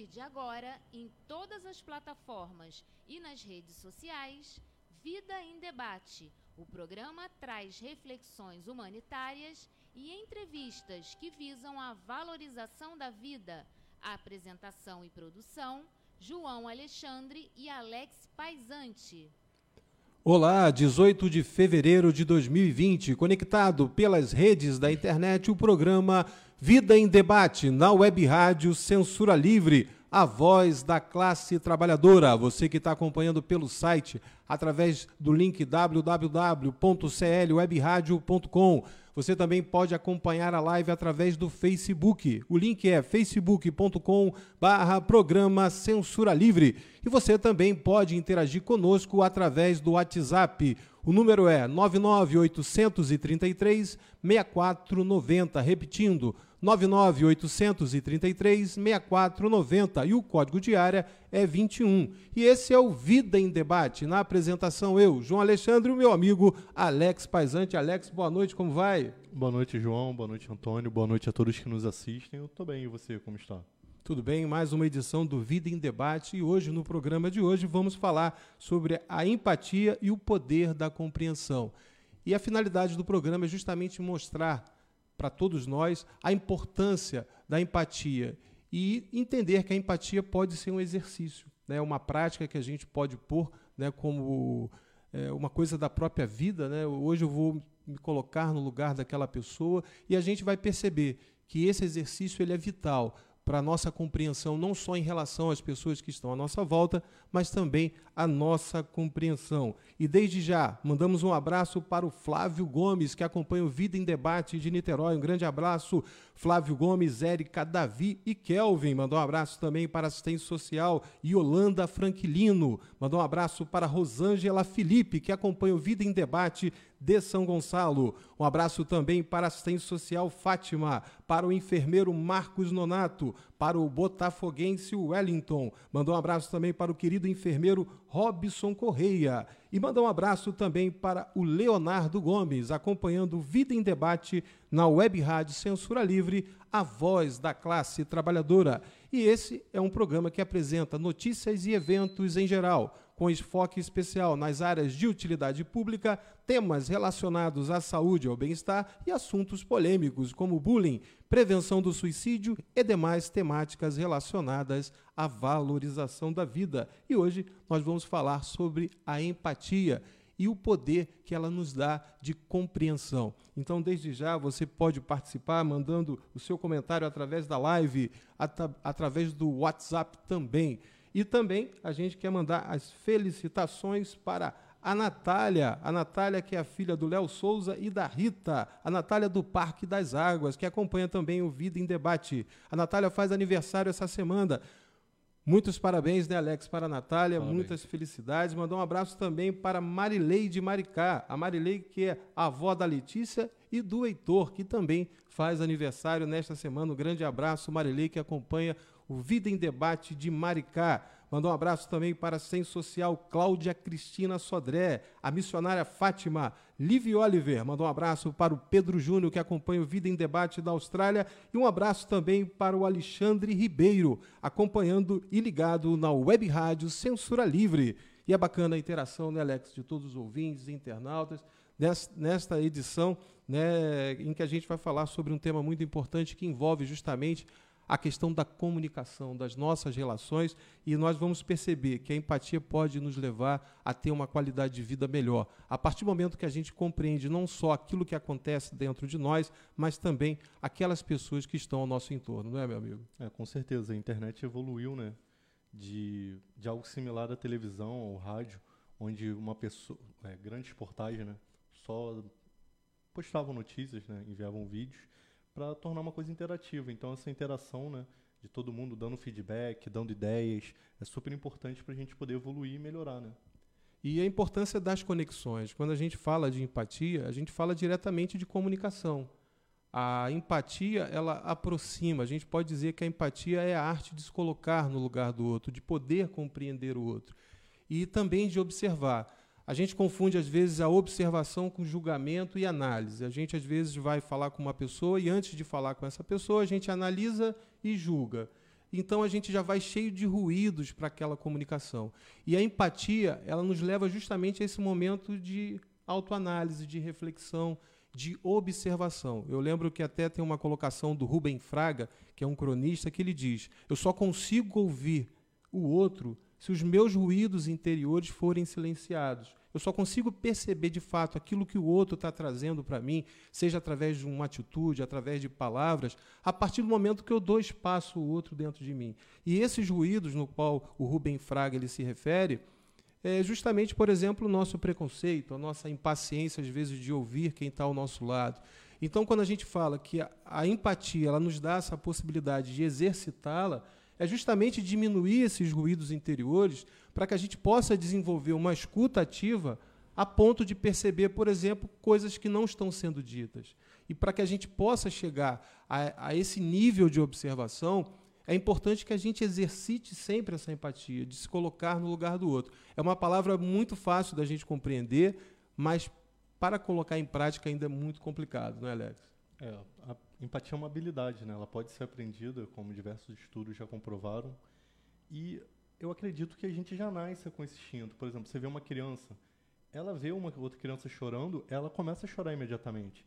partir de agora, em todas as plataformas e nas redes sociais, Vida em Debate. O programa traz reflexões humanitárias e entrevistas que visam a valorização da vida. A apresentação e produção: João Alexandre e Alex Paisante. Olá, 18 de fevereiro de 2020, conectado pelas redes da internet, o programa Vida em Debate na Web Rádio Censura Livre, a voz da classe trabalhadora. Você que está acompanhando pelo site, através do link www.clwebradio.com. Você também pode acompanhar a live através do Facebook. O link é facebook.com barra programa Censura Livre. E você também pode interagir conosco através do WhatsApp. O número é 99833 6490. Repetindo, 99833-6490 e o código de área é 21. E esse é o Vida em Debate. Na apresentação, eu, João Alexandre e o meu amigo Alex Paisante. Alex, boa noite, como vai? Boa noite, João. Boa noite, Antônio. Boa noite a todos que nos assistem. Eu estou bem, e você, como está? Tudo bem, mais uma edição do Vida em Debate e hoje, no programa de hoje, vamos falar sobre a empatia e o poder da compreensão. E a finalidade do programa é justamente mostrar para todos nós a importância da empatia e entender que a empatia pode ser um exercício, né, uma prática que a gente pode pôr né, como é, uma coisa da própria vida. Né? Hoje eu vou me colocar no lugar daquela pessoa e a gente vai perceber que esse exercício ele é vital para a nossa compreensão, não só em relação às pessoas que estão à nossa volta, mas também a nossa compreensão. E desde já, mandamos um abraço para o Flávio Gomes, que acompanha o Vida em Debate de Niterói. Um grande abraço, Flávio Gomes, Érica, Davi e Kelvin. Mandou um abraço também para a assistência social Yolanda Franquilino. Mandou um abraço para Rosângela Felipe, que acompanha o Vida em Debate de São Gonçalo. Um abraço também para assistente social Fátima, para o enfermeiro Marcos Nonato, para o botafoguense Wellington. Mandou um abraço também para o querido enfermeiro Robson Correia. E mandou um abraço também para o Leonardo Gomes, acompanhando Vida em Debate na Web Rádio Censura Livre, a voz da classe trabalhadora. E esse é um programa que apresenta notícias e eventos em geral com enfoque especial nas áreas de utilidade pública, temas relacionados à saúde e ao bem-estar e assuntos polêmicos como bullying, prevenção do suicídio e demais temáticas relacionadas à valorização da vida. E hoje nós vamos falar sobre a empatia e o poder que ela nos dá de compreensão. Então, desde já, você pode participar mandando o seu comentário através da live, at através do WhatsApp também. E também a gente quer mandar as felicitações para a Natália, a Natália que é a filha do Léo Souza e da Rita, a Natália do Parque das Águas, que acompanha também o Vida em Debate. A Natália faz aniversário essa semana. Muitos parabéns, né, Alex, para a Natália, parabéns. muitas felicidades. Mandar um abraço também para Marilei de Maricá, a Marilei que é a avó da Letícia e do Heitor, que também faz aniversário nesta semana. Um grande abraço, Marilei, que acompanha o Vida em Debate de Maricá. Mandou um abraço também para a Ciência Social Cláudia Cristina Sodré, a missionária Fátima, Livy Oliver. Mandou um abraço para o Pedro Júnior, que acompanha o Vida em Debate da Austrália. E um abraço também para o Alexandre Ribeiro, acompanhando e ligado na Web Rádio Censura Livre. E é bacana a interação, né, Alex, de todos os ouvintes e internautas nesta edição, né, em que a gente vai falar sobre um tema muito importante que envolve justamente a questão da comunicação, das nossas relações, e nós vamos perceber que a empatia pode nos levar a ter uma qualidade de vida melhor. A partir do momento que a gente compreende não só aquilo que acontece dentro de nós, mas também aquelas pessoas que estão ao nosso entorno, não é, meu amigo? É, com certeza. A internet evoluiu, né? De, de algo similar à televisão, ao rádio, onde uma pessoa, é, grandes portais, né? Só postavam notícias, né? Enviavam vídeos para tornar uma coisa interativa. Então essa interação, né, de todo mundo dando feedback, dando ideias, é super importante para a gente poder evoluir e melhorar, né? E a importância das conexões. Quando a gente fala de empatia, a gente fala diretamente de comunicação. A empatia, ela aproxima. A gente pode dizer que a empatia é a arte de se colocar no lugar do outro, de poder compreender o outro. E também de observar. A gente confunde, às vezes, a observação com julgamento e análise. A gente, às vezes, vai falar com uma pessoa e, antes de falar com essa pessoa, a gente analisa e julga. então a gente já vai cheio de ruídos para aquela comunicação. E a empatia, ela nos leva justamente a esse momento de autoanálise, de reflexão, de observação. Eu lembro que até tem uma colocação do Rubem Fraga, que é um cronista, que ele diz: Eu só consigo ouvir o outro se os meus ruídos interiores forem silenciados. Eu só consigo perceber de fato aquilo que o outro está trazendo para mim, seja através de uma atitude, através de palavras, a partir do momento que eu dou espaço ao outro dentro de mim. E esses ruídos no qual o Rubem Fraga ele se refere, é justamente, por exemplo, o nosso preconceito, a nossa impaciência, às vezes, de ouvir quem está ao nosso lado. Então, quando a gente fala que a, a empatia ela nos dá essa possibilidade de exercitá-la, é justamente diminuir esses ruídos interiores para que a gente possa desenvolver uma escuta ativa a ponto de perceber, por exemplo, coisas que não estão sendo ditas. E para que a gente possa chegar a, a esse nível de observação, é importante que a gente exercite sempre essa empatia, de se colocar no lugar do outro. É uma palavra muito fácil da gente compreender, mas para colocar em prática ainda é muito complicado, não é, Alex? É, a empatia é uma habilidade, né? Ela pode ser aprendida, como diversos estudos já comprovaram. E eu acredito que a gente já nasce com esse instinto. Por exemplo, você vê uma criança, ela vê uma outra criança chorando, ela começa a chorar imediatamente.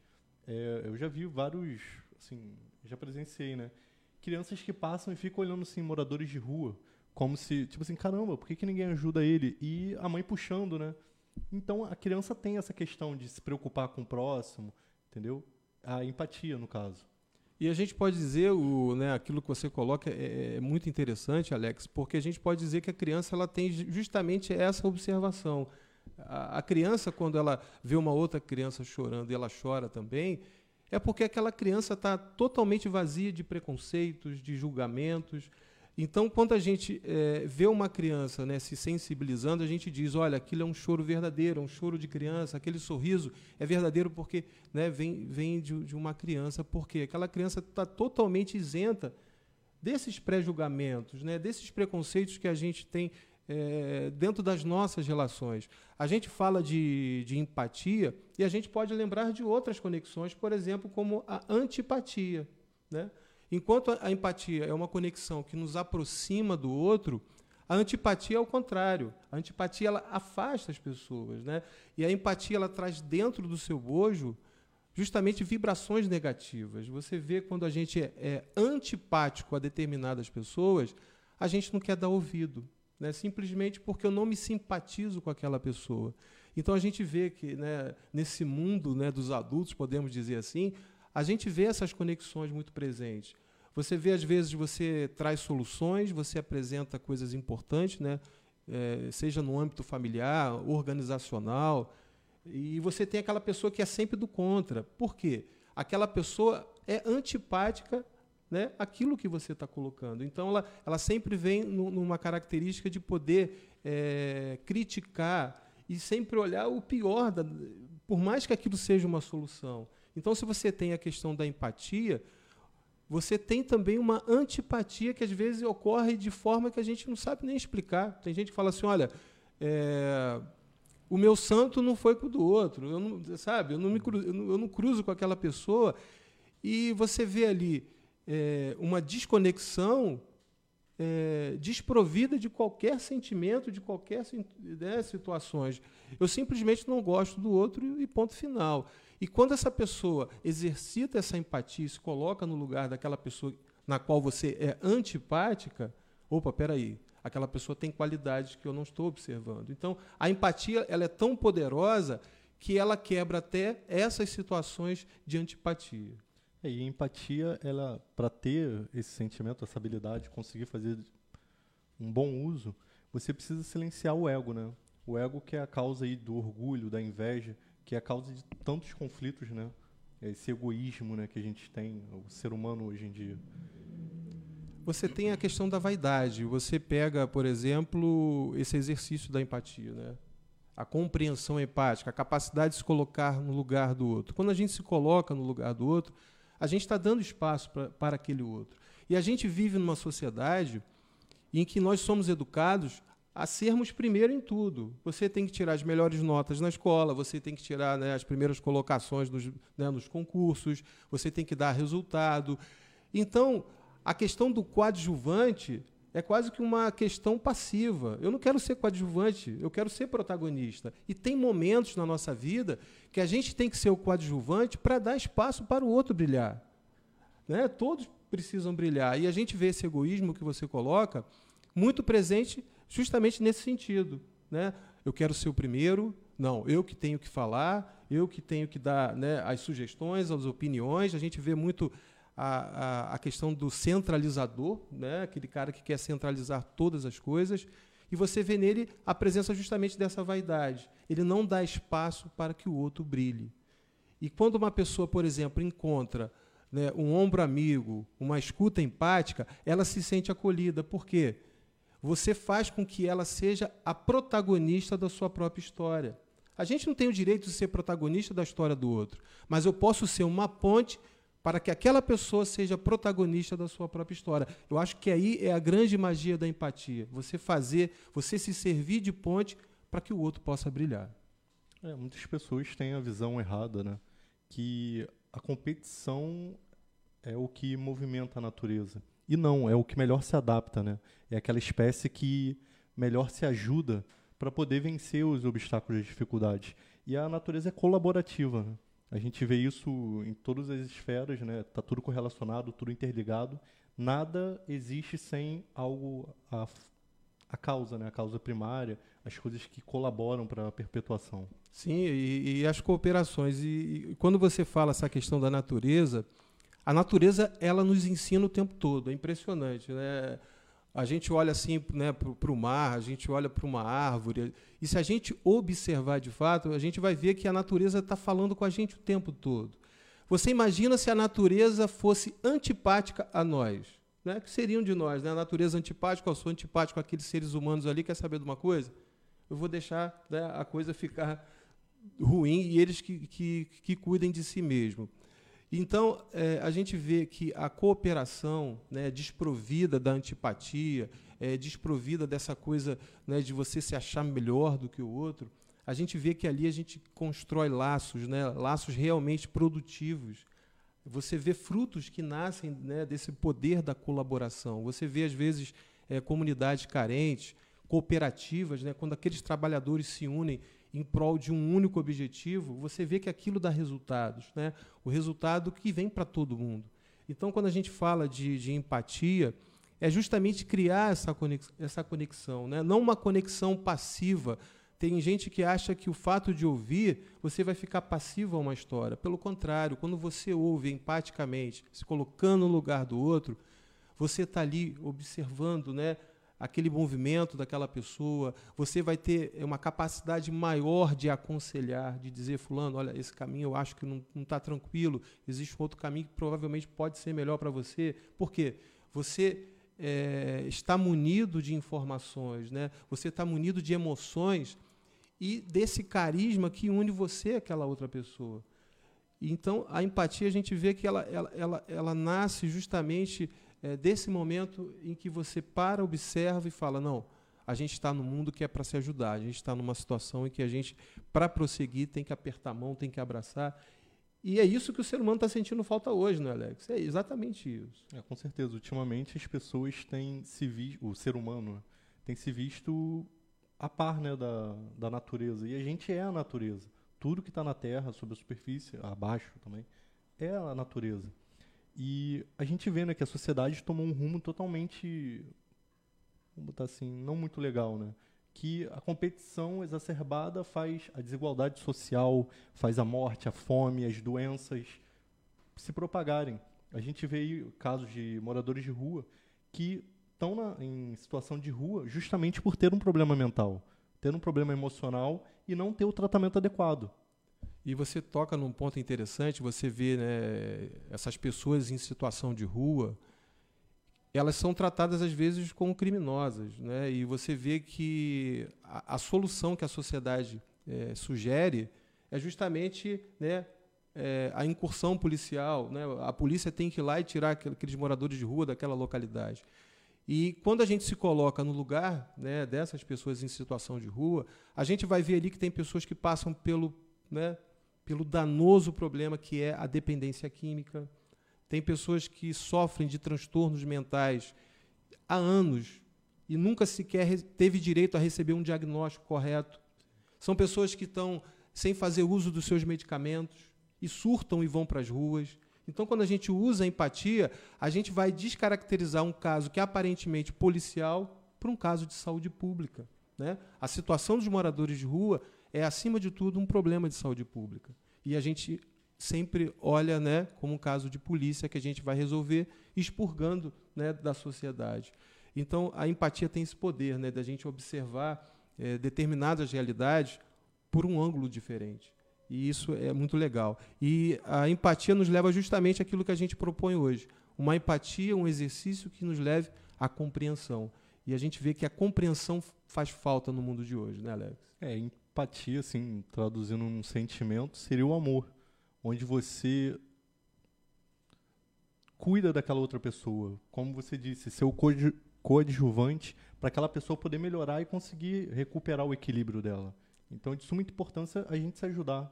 É, eu já vi vários, assim, já presenciei, né? Crianças que passam e ficam olhando assim moradores de rua, como se, tipo assim, caramba, por que, que ninguém ajuda ele? E a mãe puxando, né? Então a criança tem essa questão de se preocupar com o próximo, entendeu? A empatia, no caso. E a gente pode dizer, o, né, aquilo que você coloca é, é, muito interessante, Alex, porque a gente pode dizer que a criança ela tem justamente essa observação. A, a criança, quando ela vê uma outra criança chorando e ela chora também, é porque aquela criança está totalmente vazia de preconceitos, de julgamentos, então, quando a gente é, vê uma criança né, se sensibilizando, a gente diz: olha, aquilo é um choro verdadeiro, é um choro de criança, aquele sorriso é verdadeiro porque né, vem, vem de, de uma criança, porque aquela criança está totalmente isenta desses pré-julgamentos, né, desses preconceitos que a gente tem é, dentro das nossas relações. A gente fala de, de empatia e a gente pode lembrar de outras conexões, por exemplo, como a antipatia. Né? Enquanto a empatia é uma conexão que nos aproxima do outro, a antipatia é o contrário. A antipatia ela afasta as pessoas, né? E a empatia ela traz dentro do seu bojo justamente vibrações negativas. Você vê quando a gente é, é antipático a determinadas pessoas, a gente não quer dar ouvido, né? Simplesmente porque eu não me simpatizo com aquela pessoa. Então a gente vê que né, nesse mundo né, dos adultos, podemos dizer assim, a gente vê essas conexões muito presentes. Você vê, às vezes, você traz soluções, você apresenta coisas importantes, né? É, seja no âmbito familiar, organizacional, e você tem aquela pessoa que é sempre do contra. Por quê? Aquela pessoa é antipática né, aquilo que você está colocando. Então, ela, ela sempre vem no, numa característica de poder é, criticar e sempre olhar o pior, da, por mais que aquilo seja uma solução. Então, se você tem a questão da empatia, você tem também uma antipatia que às vezes ocorre de forma que a gente não sabe nem explicar. Tem gente que fala assim, olha, é, o meu santo não foi com o do outro, eu não, sabe? Eu não, me cruzo, eu, não, cruzo com aquela pessoa e você vê ali é, uma desconexão é, desprovida de qualquer sentimento, de qualquer né, situações. Eu simplesmente não gosto do outro e ponto final. E quando essa pessoa exercita essa empatia, se coloca no lugar daquela pessoa na qual você é antipática, opa, peraí, aquela pessoa tem qualidades que eu não estou observando. Então, a empatia ela é tão poderosa que ela quebra até essas situações de antipatia. É, e a empatia, ela para ter esse sentimento, essa habilidade, conseguir fazer um bom uso, você precisa silenciar o ego, né? O ego que é a causa aí do orgulho, da inveja, que é a causa de tantos conflitos, né? Esse egoísmo, né, que a gente tem, o ser humano hoje em dia. Você tem a questão da vaidade. Você pega, por exemplo, esse exercício da empatia, né? A compreensão empática, a capacidade de se colocar no lugar do outro. Quando a gente se coloca no lugar do outro, a gente está dando espaço pra, para aquele outro. E a gente vive numa sociedade em que nós somos educados a sermos primeiro em tudo. Você tem que tirar as melhores notas na escola, você tem que tirar né, as primeiras colocações nos, né, nos concursos, você tem que dar resultado. Então, a questão do coadjuvante é quase que uma questão passiva. Eu não quero ser coadjuvante, eu quero ser protagonista. E tem momentos na nossa vida que a gente tem que ser o coadjuvante para dar espaço para o outro brilhar. Né? Todos precisam brilhar. E a gente vê esse egoísmo que você coloca muito presente justamente nesse sentido. Né? Eu quero ser o primeiro, não, eu que tenho que falar, eu que tenho que dar né, as sugestões, as opiniões. A gente vê muito a, a, a questão do centralizador, né? aquele cara que quer centralizar todas as coisas, e você vê nele a presença justamente dessa vaidade. Ele não dá espaço para que o outro brilhe. E quando uma pessoa, por exemplo, encontra né, um ombro amigo, uma escuta empática, ela se sente acolhida. Por quê? Você faz com que ela seja a protagonista da sua própria história. A gente não tem o direito de ser protagonista da história do outro, mas eu posso ser uma ponte para que aquela pessoa seja protagonista da sua própria história. Eu acho que aí é a grande magia da empatia. Você fazer, você se servir de ponte para que o outro possa brilhar. É, muitas pessoas têm a visão errada, né? Que a competição é o que movimenta a natureza. E não, é o que melhor se adapta, né? É aquela espécie que melhor se ajuda para poder vencer os obstáculos e dificuldades. E a natureza é colaborativa, né? A gente vê isso em todas as esferas, né? Tá tudo correlacionado, tudo interligado. Nada existe sem algo a, a causa, né? A causa primária, as coisas que colaboram para a perpetuação. Sim, e, e as cooperações. E, e, quando você fala essa questão da natureza, a natureza ela nos ensina o tempo todo. É impressionante, né? A gente olha assim né, para o mar, a gente olha para uma árvore, e se a gente observar de fato, a gente vai ver que a natureza está falando com a gente o tempo todo. Você imagina se a natureza fosse antipática a nós? Né? que seriam de nós? Né? A natureza antipática, eu sou antipático àqueles seres humanos ali, quer saber de uma coisa? Eu vou deixar né, a coisa ficar ruim e eles que, que, que cuidem de si mesmo. Então, é, a gente vê que a cooperação, né, desprovida da antipatia, é, desprovida dessa coisa né, de você se achar melhor do que o outro, a gente vê que ali a gente constrói laços, né, laços realmente produtivos. Você vê frutos que nascem né, desse poder da colaboração. Você vê, às vezes, é, comunidades carentes, cooperativas, né, quando aqueles trabalhadores se unem em prol de um único objetivo, você vê que aquilo dá resultados, né? o resultado que vem para todo mundo. Então, quando a gente fala de, de empatia, é justamente criar essa conexão, essa conexão né? não uma conexão passiva. Tem gente que acha que o fato de ouvir, você vai ficar passivo a uma história. Pelo contrário, quando você ouve empaticamente, se colocando no lugar do outro, você está ali observando, né? Aquele movimento daquela pessoa, você vai ter uma capacidade maior de aconselhar, de dizer, fulano, olha, esse caminho eu acho que não está tranquilo, existe um outro caminho que provavelmente pode ser melhor para você. Por quê? Você é, está munido de informações, né? você está munido de emoções e desse carisma que une você àquela outra pessoa. Então, a empatia, a gente vê que ela, ela, ela, ela nasce justamente é, desse momento em que você para, observa e fala: não, a gente está no mundo que é para se ajudar, a gente está numa situação em que a gente, para prosseguir, tem que apertar a mão, tem que abraçar. E é isso que o ser humano está sentindo falta hoje, não é, Alex? É exatamente isso. É, com certeza. Ultimamente as pessoas têm se visto, o ser humano né, tem se visto a par né, da, da natureza. E a gente é a natureza. Tudo que está na Terra, sobre a superfície, abaixo também, é a natureza. E a gente vê né, que a sociedade tomou um rumo totalmente, vamos botar assim, não muito legal, né? Que a competição exacerbada faz a desigualdade social, faz a morte, a fome, as doenças se propagarem. A gente vê casos de moradores de rua que estão em situação de rua justamente por ter um problema mental, ter um problema emocional e não ter o tratamento adequado. E você toca num ponto interessante, você vê né, essas pessoas em situação de rua, elas são tratadas às vezes como criminosas, né? E você vê que a, a solução que a sociedade é, sugere é justamente né, é, a incursão policial, né? A polícia tem que ir lá e tirar aqueles moradores de rua daquela localidade. E quando a gente se coloca no lugar né, dessas pessoas em situação de rua, a gente vai ver ali que tem pessoas que passam pelo, né, pelo danoso problema que é a dependência química. tem pessoas que sofrem de transtornos mentais há anos e nunca sequer teve direito a receber um diagnóstico correto. São pessoas que estão sem fazer uso dos seus medicamentos e surtam e vão para as ruas. Então, quando a gente usa a empatia, a gente vai descaracterizar um caso que é aparentemente policial para um caso de saúde pública. Né? A situação dos moradores de rua é, acima de tudo, um problema de saúde pública. E a gente sempre olha né, como um caso de polícia que a gente vai resolver expurgando né, da sociedade. Então, a empatia tem esse poder né, da gente observar é, determinadas realidades por um ângulo diferente. E isso é muito legal. E a empatia nos leva justamente àquilo que a gente propõe hoje. Uma empatia, um exercício que nos leve à compreensão. E a gente vê que a compreensão faz falta no mundo de hoje, né, Alex? É, empatia, assim, traduzindo um sentimento, seria o amor onde você cuida daquela outra pessoa. Como você disse, ser o coadjuvante para aquela pessoa poder melhorar e conseguir recuperar o equilíbrio dela. Então, de suma importância a gente se ajudar.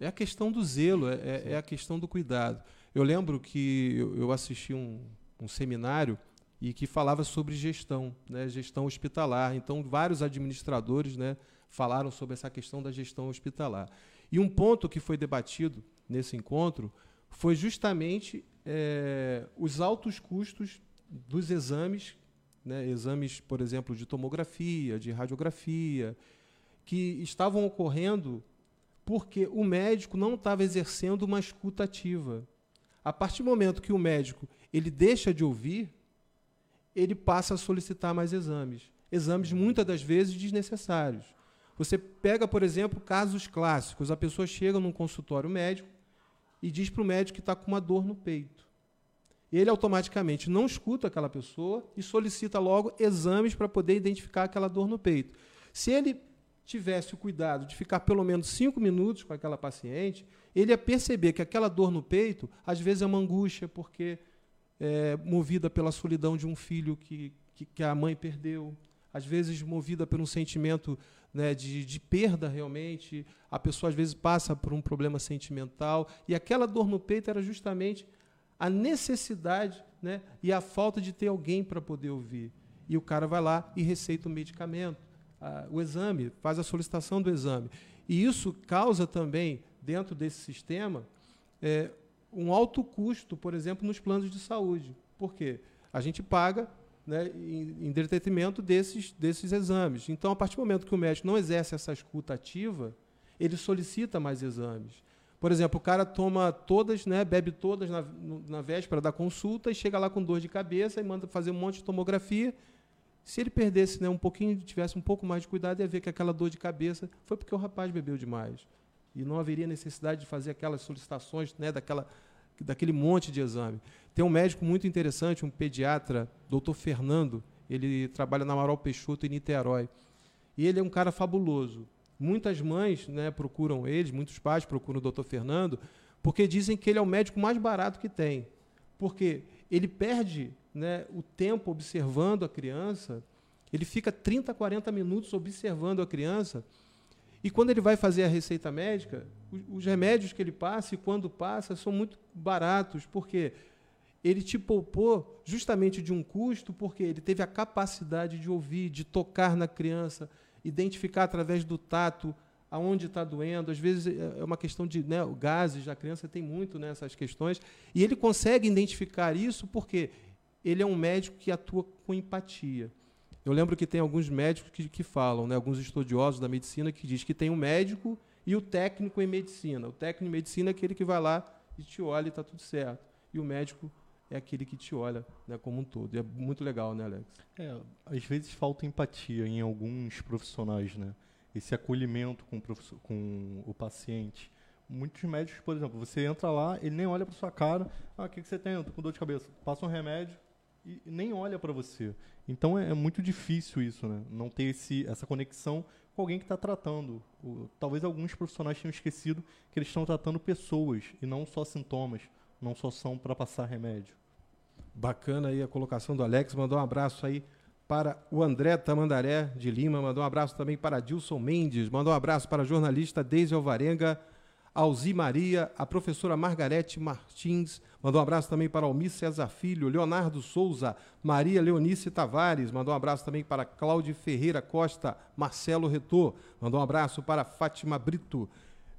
É a questão do zelo, é, é, é a questão do cuidado. Eu lembro que eu, assisti um, um seminário e que falava sobre gestão, né, gestão hospitalar. Então, vários administradores né, falaram sobre essa questão da gestão hospitalar. E um ponto que foi debatido nesse encontro foi justamente é, os altos custos dos exames, né, exames, por exemplo, de tomografia, de radiografia, que estavam ocorrendo porque o médico não estava exercendo uma escuta ativa. A partir do momento que o médico ele deixa de ouvir, ele passa a solicitar mais exames. Exames muitas das vezes desnecessários. Você pega, por exemplo, casos clássicos. A pessoa chega num consultório médico e diz para o médico que está com uma dor no peito. Ele automaticamente não escuta aquela pessoa e solicita logo exames para poder identificar aquela dor no peito. Se ele tivesse o cuidado de ficar pelo menos cinco minutos com aquela paciente, ele ia perceber que aquela dor no peito, às vezes, é uma angústia, porque é movida pela solidão de um filho que, que, que a mãe perdeu, às vezes movida por um sentimento né, de, de perda realmente. A pessoa às vezes passa por um problema sentimental e aquela dor no peito era justamente a necessidade né, e a falta de ter alguém para poder ouvir. E o cara vai lá e receita o medicamento, a, o exame, faz a solicitação do exame. E isso causa também, dentro desse sistema, é, um alto custo, por exemplo, nos planos de saúde. Por quê? A gente paga né, em, em detrimento desses, desses exames. Então, a partir do momento que o médico não exerce essa escuta ativa, ele solicita mais exames. Por exemplo, o cara toma todas, né, bebe todas na, na véspera da consulta e chega lá com dor de cabeça e manda fazer um monte de tomografia. Se ele perdesse né, um pouquinho, tivesse um pouco mais de cuidado, ia ver que aquela dor de cabeça foi porque o rapaz bebeu demais. E não haveria necessidade de fazer aquelas solicitações né, daquela, daquele monte de exame. Tem um médico muito interessante, um pediatra, doutor Fernando, ele trabalha na Amaral Peixoto, em Niterói. E ele é um cara fabuloso. Muitas mães né, procuram ele, muitos pais procuram o doutor Fernando, porque dizem que ele é o médico mais barato que tem. Porque ele perde né, o tempo observando a criança, ele fica 30, 40 minutos observando a criança, e quando ele vai fazer a receita médica, os, os remédios que ele passa e quando passa são muito baratos, porque ele te poupou justamente de um custo, porque ele teve a capacidade de ouvir, de tocar na criança, identificar através do tato aonde está doendo. Às vezes é, é uma questão de né, gases, a criança tem muito nessas né, questões. E ele consegue identificar isso porque ele é um médico que atua com empatia. Eu lembro que tem alguns médicos que, que falam, né, alguns estudiosos da medicina, que diz que tem um médico e o técnico em medicina. O técnico em medicina é aquele que vai lá e te olha e está tudo certo. E o médico é aquele que te olha né, como um todo. E é muito legal, né, Alex? É, às vezes falta empatia em alguns profissionais, né? Esse acolhimento com o, com o paciente. Muitos médicos, por exemplo, você entra lá, ele nem olha para sua cara. Ah, o que, que você tem? Eu tô com dor de cabeça. Passa um remédio e nem olha para você. Então é, é, muito difícil isso, né? Não ter esse, essa conexão com alguém que está tratando. O, talvez alguns profissionais tenham esquecido que eles estão tratando pessoas e não só sintomas, não só são para passar remédio. Bacana aí a colocação do Alex. Mandou um abraço aí para o André Tamandaré de Lima. Mandou um abraço também para Dilson Mendes. Mandou um abraço para a jornalista Deise Alvarenga. Alzi Maria, a professora Margarete Martins, mandou um abraço também para Almir César Filho, Leonardo Souza, Maria Leonice Tavares, mandou um abraço também para Cláudio Ferreira Costa, Marcelo Retor, mandou um abraço para Fátima Brito,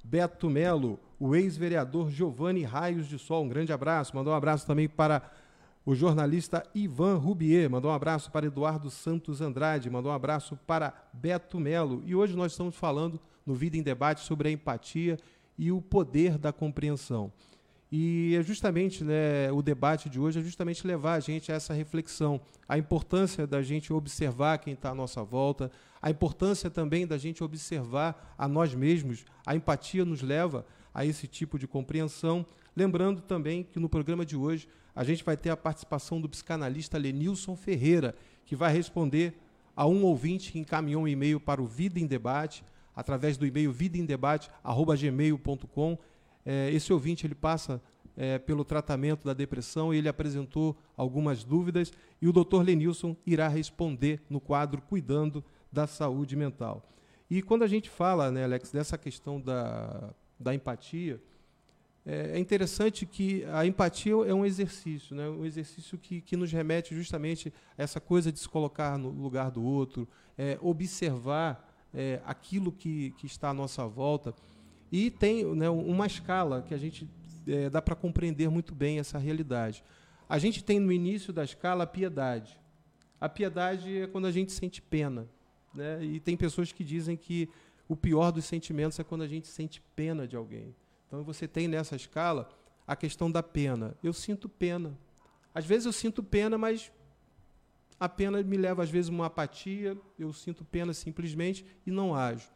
Beto Melo, o ex-vereador Giovanni Raios de Sol, um grande abraço, mandou um abraço também para o jornalista Ivan Rubier, mandou um abraço para Eduardo Santos Andrade, mandou um abraço para Beto Melo. E hoje nós estamos falando no Vida em Debate sobre a empatia e o poder da compreensão. E é justamente né, o debate de hoje é justamente levar a gente a essa reflexão, a importância da gente observar quem está à nossa volta, a importância também da gente observar a nós mesmos. A empatia nos leva a esse tipo de compreensão. Lembrando também que no programa de hoje a gente vai ter a participação do psicanalista Lenilson Ferreira, que vai responder a um ouvinte que encaminhou um e-mail para o Vida em Debate através do e-mail vidaemdebate@gmail.com. É, esse ouvinte ele passa é, pelo tratamento da depressão e ele apresentou algumas dúvidas e o Dr. Lenilson irá responder no quadro Cuidando da Saúde Mental. E quando a gente fala, né, Alex, dessa questão da, da empatia, é, é interessante que a empatia é um exercício, né? um exercício que, que nos remete justamente a essa coisa de se colocar no lugar do outro, é, observar é, aquilo que, que está à nossa volta. E tem né, uma escala que a gente é, dá para compreender muito bem essa realidade. A gente tem no início da escala a piedade. A piedade é quando a gente sente pena. Né? E tem pessoas que dizem que o pior dos sentimentos é quando a gente sente pena de alguém. Então você tem nessa escala a questão da pena. Eu sinto pena. Às vezes eu sinto pena, mas a pena me leva, às vezes, a uma apatia, eu sinto pena simplesmente e não ajo.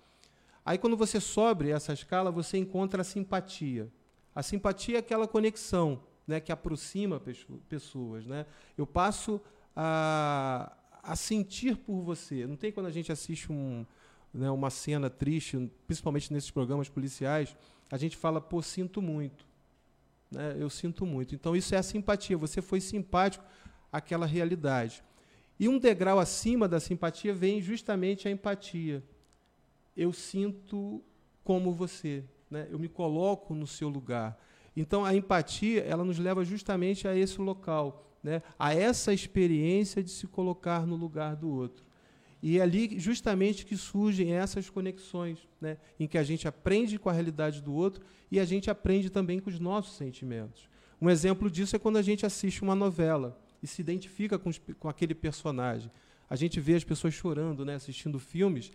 Aí, quando você sobe essa escala, você encontra a simpatia. A simpatia é aquela conexão né, que aproxima pessoas. Né? Eu passo a, a sentir por você. Não tem quando a gente assiste um, né, uma cena triste, principalmente nesses programas policiais, a gente fala, pô, sinto muito. Né? Eu sinto muito. Então, isso é a simpatia. Você foi simpático àquela realidade. E um degrau acima da simpatia vem justamente a empatia. Eu sinto como você, né? eu me coloco no seu lugar. Então, a empatia ela nos leva justamente a esse local, né? a essa experiência de se colocar no lugar do outro. E é ali justamente que surgem essas conexões, né? em que a gente aprende com a realidade do outro e a gente aprende também com os nossos sentimentos. Um exemplo disso é quando a gente assiste uma novela e se identifica com, com aquele personagem. A gente vê as pessoas chorando, né, assistindo filmes.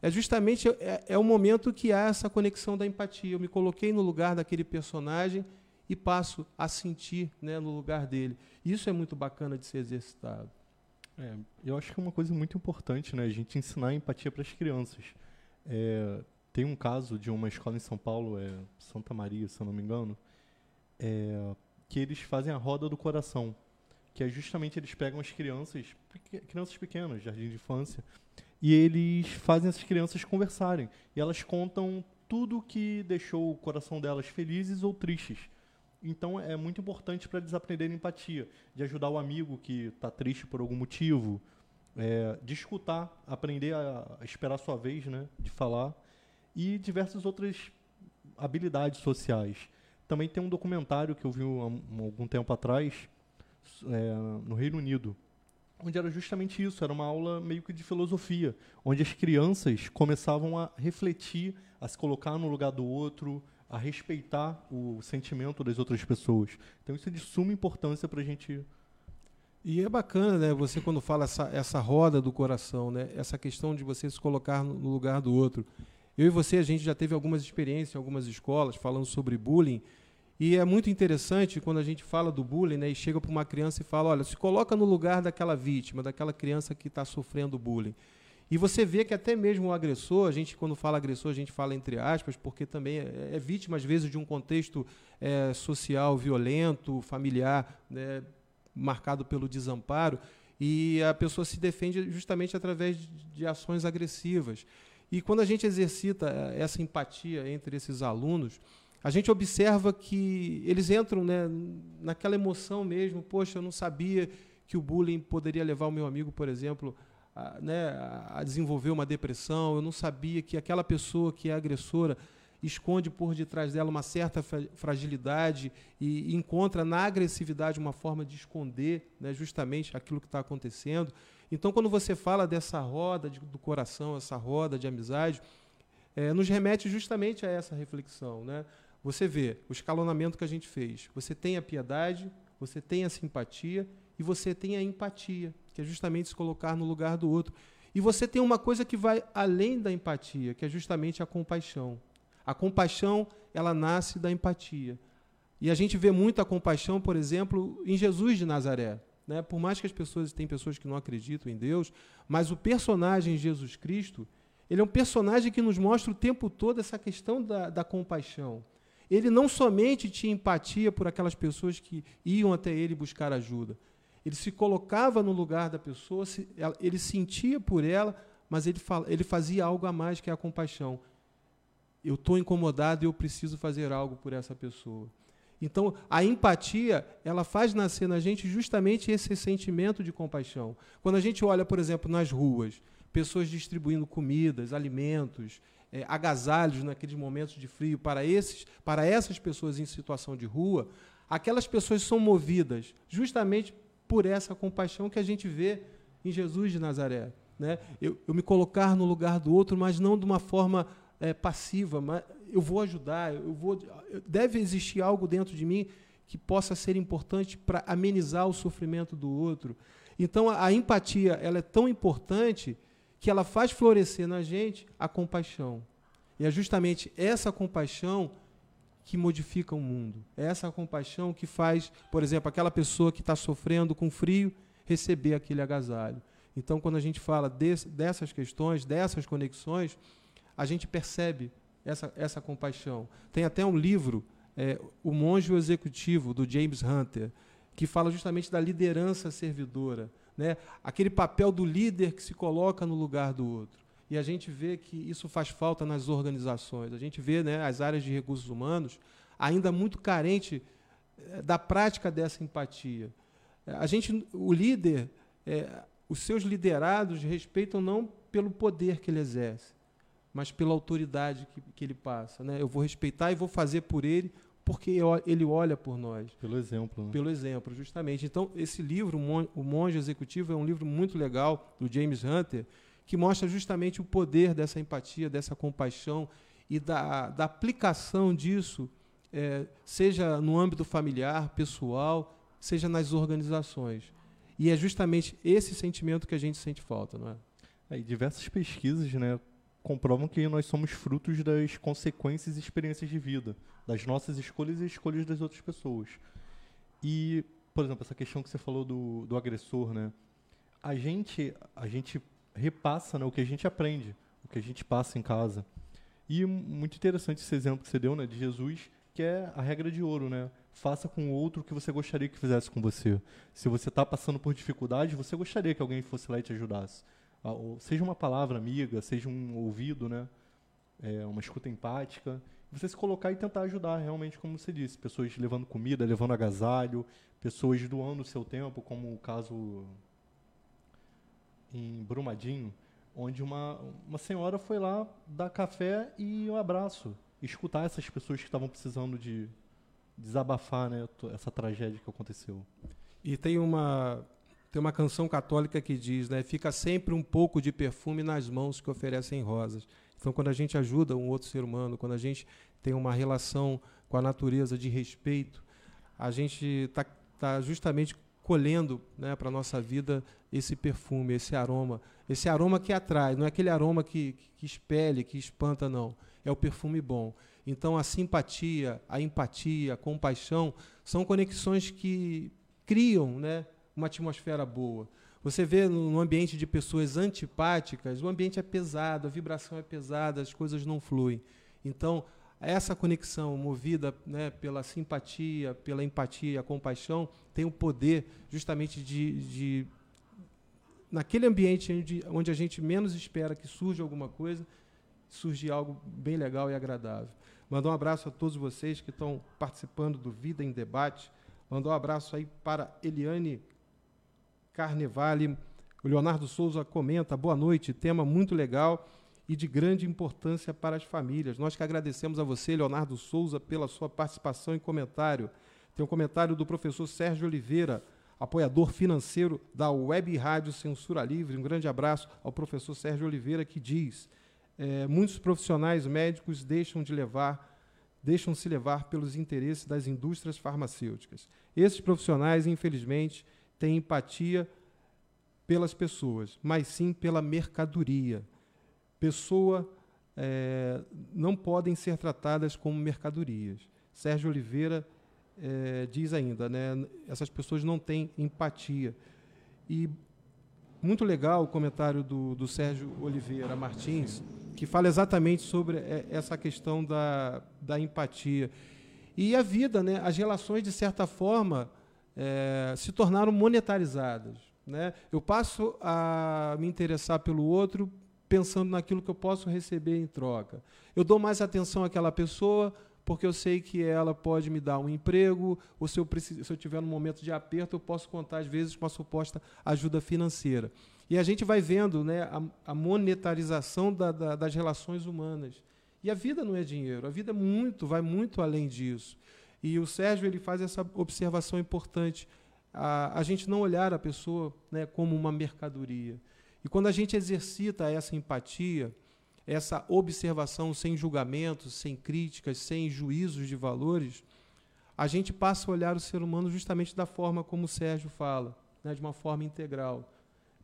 É justamente é, é o momento que há essa conexão da empatia. Eu me coloquei no lugar daquele personagem e passo a sentir né, no lugar dele. Isso é muito bacana de ser exercitado. É, eu acho que é uma coisa muito importante, né? A gente ensinar a empatia para as crianças. É, tem um caso de uma escola em São Paulo, é Santa Maria, se eu não me engano, é, que eles fazem a roda do coração que é justamente eles pegam as crianças, crianças pequenas, jardim de infância, e eles fazem essas crianças conversarem. E elas contam tudo que deixou o coração delas felizes ou tristes. Então é muito importante para eles aprenderem empatia, de ajudar o amigo que está triste por algum motivo, é, de escutar, aprender a, a esperar a sua vez, né, de falar, e diversas outras habilidades sociais. Também tem um documentário que eu vi há algum tempo atrás, é, no Reino Unido, onde era justamente isso, era uma aula meio que de filosofia, onde as crianças começavam a refletir, a se colocar no lugar do outro, a respeitar o sentimento das outras pessoas. Então isso é de suma importância para a gente. E é bacana, né? Você quando fala essa, essa roda do coração, né? Essa questão de você se colocar no lugar do outro. Eu e você, a gente já teve algumas experiências em algumas escolas falando sobre bullying e é muito interessante quando a gente fala do bullying né, e chega para uma criança e fala: olha, se coloca no lugar daquela vítima, daquela criança que está sofrendo bullying. E você vê que até mesmo o agressor, a gente, quando fala agressor, a gente fala entre aspas, porque também é, é vítima, às vezes, de um contexto é, social violento, familiar, né, marcado pelo desamparo, e a pessoa se defende justamente através de, ações agressivas. E quando a gente exercita é, essa empatia entre esses alunos, a gente observa que eles entram né, naquela emoção mesmo, poxa, eu não sabia que o bullying poderia levar o meu amigo, por exemplo, a, né, a desenvolver uma depressão, eu não sabia que aquela pessoa que é agressora esconde por detrás dela uma certa fragilidade e encontra na agressividade uma forma de esconder né, justamente aquilo que está acontecendo. Então, quando você fala dessa roda de, do coração, essa roda de amizade, é, nos remete justamente a essa reflexão. Né? Você vê o escalonamento que a gente fez. Você tem a piedade, você tem a simpatia e você tem a empatia, que é justamente se colocar no lugar do outro. E você tem uma coisa que vai além da empatia, que é justamente a compaixão. A compaixão, ela nasce da empatia. E a gente vê muita compaixão, por exemplo, em Jesus de Nazaré. Né? Por mais que as pessoas, tem pessoas que não acreditam em Deus, mas o personagem Jesus Cristo, ele é um personagem que nos mostra o tempo todo essa questão da, da compaixão. Ele não somente tinha empatia por aquelas pessoas que iam até ele buscar ajuda, ele se colocava no lugar da pessoa, ele sentia por ela, mas ele, ele fazia algo a mais que a compaixão. Eu estou incomodado e eu preciso fazer algo por essa pessoa. Então, a empatia, ela faz nascer na gente justamente esse sentimento de compaixão. Quando a gente olha, por exemplo, nas ruas, pessoas distribuindo comidas, alimentos, é, agasalhos naqueles momentos de frio para, esses, para essas pessoas em situação de rua, aquelas pessoas são movidas justamente por essa compaixão que a gente vê em Jesus de Nazaré. Né? Eu, eu me colocar no lugar do outro, mas não de uma forma é, passiva, mas eu vou ajudar, eu vou. Deve existir algo dentro de mim que possa ser importante para amenizar o sofrimento do outro. Então a, a, empatia ela é tão importante que ela faz florescer na gente a compaixão. E é justamente essa compaixão que modifica o mundo. É essa compaixão que faz, por exemplo, aquela pessoa que está sofrendo com frio receber aquele agasalho. Então, quando a gente fala desse, dessas questões, dessas conexões, a gente percebe essa, essa compaixão. Tem até um livro, é, O Monge Executivo, do James Hunter, que fala justamente da liderança servidora. Né? Aquele papel do líder que se coloca no lugar do outro e a gente vê que isso faz falta nas organizações. A gente vê né, as áreas de recursos humanos ainda muito carente eh, da prática dessa empatia. A gente, o líder, é, os seus liderados respeitam não pelo poder que ele exerce, mas pela autoridade que, que ele passa. Né? Eu vou respeitar e vou fazer por ele porque ele olha por nós. Pelo exemplo. Né? Pelo exemplo, justamente. Então, esse livro, O Monge Executivo, é um livro muito legal, do James Hunter, que mostra justamente o poder dessa empatia, dessa compaixão e da, da aplicação disso, é, seja no âmbito familiar, pessoal, seja nas organizações. E é justamente esse sentimento que a gente sente falta, não é? é diversas pesquisas, né, comprovam que nós somos frutos das consequências e experiências de vida, das nossas escolhas e escolhas das outras pessoas. E, por exemplo, essa questão que você falou do, do agressor, né? A gente, a gente repassa né, o que a gente aprende, o que a gente passa em casa. E muito interessante esse exemplo que você deu, né, de Jesus, que é a regra de ouro, né? Faça com o outro o que você gostaria que fizesse com você. Se você está passando por dificuldade, você gostaria que alguém fosse lá e te ajudasse. Seja uma palavra amiga, seja um ouvido, né? É, uma escuta empática. Você se colocar e tentar ajudar, realmente, como você disse. Pessoas levando comida, levando agasalho, pessoas doando o seu tempo, como o caso em Brumadinho, onde uma, uma senhora foi lá dar café e um abraço, escutar essas pessoas que estavam precisando de desabafar né, essa tragédia que aconteceu. E tem uma tem uma canção católica que diz, né, fica sempre um pouco de perfume nas mãos que oferecem rosas. Então, quando a gente ajuda um outro ser humano, quando a gente tem uma relação com a natureza de respeito, a gente está tá justamente colhendo né, para a nossa vida esse perfume, esse aroma. Esse aroma que atrai, não é aquele aroma que, que espelhe, que espanta, não. É o perfume bom. Então, a simpatia, a empatia, a compaixão são conexões que criam né, uma atmosfera boa. Você vê no ambiente de pessoas antipáticas, o ambiente é pesado, a vibração é pesada, as coisas não fluem. Então, essa conexão movida né, pela simpatia, pela empatia, a compaixão, tem o poder justamente de, de naquele ambiente onde, onde a gente menos espera que surja alguma coisa, surgir algo bem legal e agradável. Mandar um abraço a todos vocês que estão participando do Vida em Debate. Mandar um abraço aí para Eliane Carnevale. O Leonardo Souza comenta, boa noite, tema muito legal. e de grande importância para as famílias. Nós que agradecemos a você, Leonardo Souza, pela sua participação e comentário. Tem um comentário do professor Sérgio Oliveira, apoiador financeiro da Web Rádio Censura Livre. Um grande abraço ao professor Sérgio Oliveira, que diz: é, muitos profissionais médicos deixam de levar deixam-se levar pelos interesses das indústrias farmacêuticas. Esses profissionais, infelizmente, têm empatia pelas pessoas, mas sim pela mercadoria. Pessoa é, não podem ser tratadas como mercadorias. Sérgio Oliveira é, diz ainda, né, essas pessoas não têm empatia. E muito legal o comentário do, do Sérgio Oliveira Martins, que fala exatamente sobre é, essa questão da, da empatia. E a vida, né, as relações, de certa forma, é, se tornaram monetarizadas. Né? Eu passo a me interessar pelo outro pensando naquilo que eu posso receber em troca. Eu dou mais atenção àquela pessoa porque eu sei que ela pode me dar um emprego, ou se eu, preciso, se eu tiver num momento de aperto, eu posso contar, às vezes, com a suposta ajuda financeira. E a gente vai vendo né, a, a monetarização da, da, das relações humanas. E a vida não é dinheiro, a vida é muito, vai muito além disso. E o Sérgio ele faz essa observação importante, a, a gente não olhar a pessoa né, como uma mercadoria. E quando a gente exercita essa empatia, essa observação sem julgamentos, sem críticas, sem juízos de valores, a gente passa a olhar o ser humano justamente da forma como o Sérgio fala, né, de uma forma integral.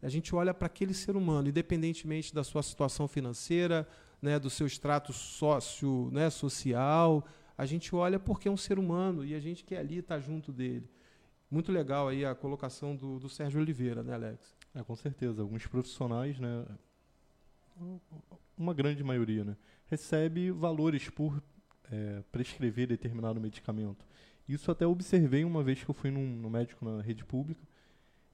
A gente olha para aquele ser humano, independentemente da sua situação financeira, né, do seu extrato sócio, né, social, a gente olha porque é um ser humano e a gente quer ali estar junto dele. Muito legal aí a colocação do, do Sérgio Oliveira, né, Alex? É, com certeza. Alguns profissionais, né, uma grande maioria, né, recebe valores por é, prescrever determinado medicamento. Isso até observei uma vez que eu fui num, num médico na rede pública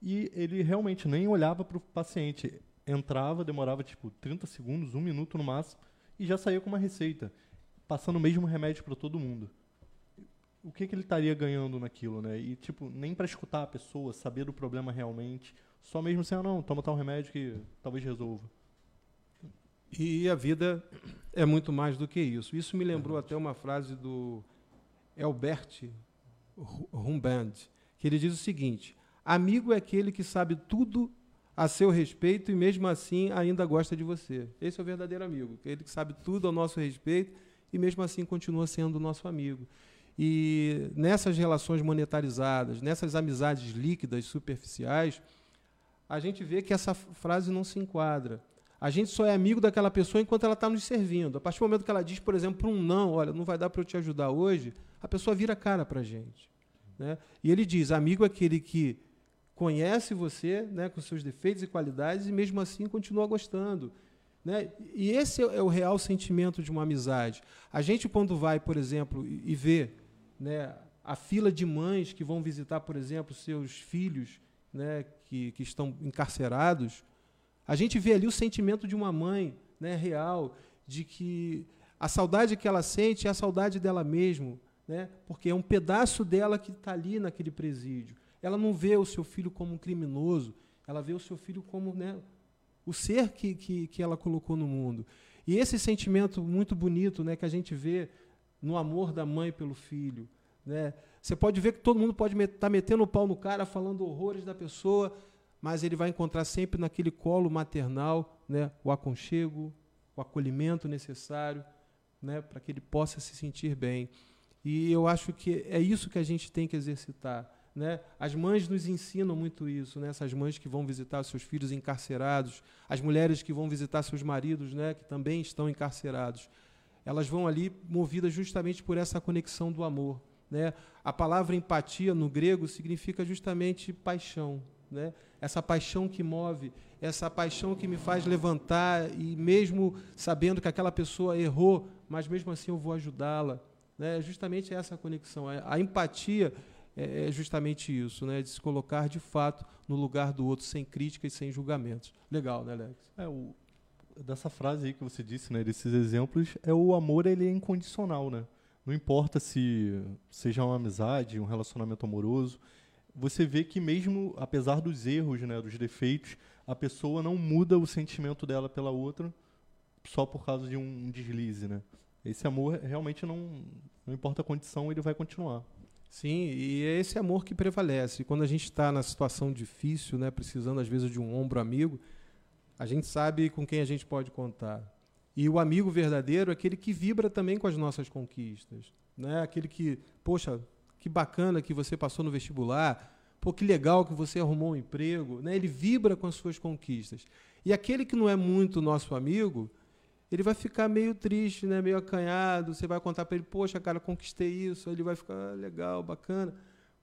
e ele realmente nem olhava para o paciente. Entrava, demorava tipo 30 segundos, um minuto no máximo, e já saía com uma receita, passando o mesmo remédio para todo mundo. O que, que ele estaria ganhando naquilo, né? E, tipo, nem para escutar a pessoa, saber do problema realmente, só mesmo assim, ah, não, toma tal remédio que talvez resolva. E a vida é muito mais do que isso. Isso me lembrou até uma frase do Albert Humband, que ele diz o seguinte: Amigo é aquele que sabe tudo a seu respeito e mesmo assim ainda gosta de você. Esse é o verdadeiro amigo, aquele que sabe tudo ao nosso respeito e mesmo assim continua sendo nosso amigo. E nessas relações monetarizadas, nessas amizades líquidas, superficiais, a gente vê que essa frase não se enquadra. A gente só é amigo daquela pessoa enquanto ela está nos servindo. A partir do momento que ela diz, por exemplo, um não, olha, não vai dar para eu te ajudar hoje, a pessoa vira cara para a gente. Né? E ele diz, amigo é aquele que conhece você né, com seus defeitos e qualidades e mesmo assim continua gostando. Né? E esse é o real sentimento de uma amizade. A gente, quando vai, por exemplo, e vê né, a fila de mães que vão visitar, por exemplo, seus filhos né, que, que estão encarcerados, a gente vê ali o sentimento de uma mãe né, real, de que a saudade que ela sente é a saudade dela mesma, né, porque é um pedaço dela que está ali naquele presídio. Ela não vê o seu filho como um criminoso, ela vê o seu filho como né, o ser que, que, que ela colocou no mundo. E esse sentimento muito bonito né, que a gente vê no amor da mãe pelo filho. Né? Você pode ver que todo mundo pode estar tá metendo o pau no cara, falando horrores da pessoa, mas ele vai encontrar sempre naquele colo maternal né, o aconchego, o acolhimento necessário né, para que ele possa se sentir bem. E eu acho que é isso que a gente tem que exercitar. Né? As mães nos ensinam muito isso, né? essas mães que vão visitar seus filhos encarcerados, as mulheres que vão visitar seus maridos, né? que também estão encarcerados. Elas vão ali movidas justamente por essa conexão do amor. Né? A palavra empatia no grego significa justamente paixão né? essa paixão que move, essa paixão que me faz levantar e mesmo sabendo que aquela pessoa errou, mas mesmo assim eu vou ajudá-la. Né? Justamente essa conexão. A, empatia é justamente isso, né? de se colocar de fato no lugar do outro, sem críticas e sem julgamentos. Legal, né, Alex? É, o, dessa frase aí que você disse, né, desses exemplos, é o amor ele é incondicional, né? Não importa se seja uma amizade, um relacionamento amoroso, você vê que mesmo apesar dos erros, né, dos defeitos, a pessoa não muda o sentimento dela pela outra só por causa de um deslize, né? Esse amor realmente não, não importa a condição, ele vai continuar. Sim, e é esse amor que prevalece. Quando a gente está na situação difícil, né, precisando às vezes de um ombro amigo, a gente sabe com quem a gente pode contar. E o amigo verdadeiro é aquele que vibra também com as nossas conquistas. Né? Aquele que, poxa, que bacana que você passou no vestibular, pô, que legal que você arrumou um emprego. Né? Ele vibra com as suas conquistas. E aquele que não é muito nosso amigo, ele vai ficar meio triste, né? meio acanhado. Você vai contar para ele, poxa, cara, conquistei isso. Ele vai ficar ah, legal, bacana.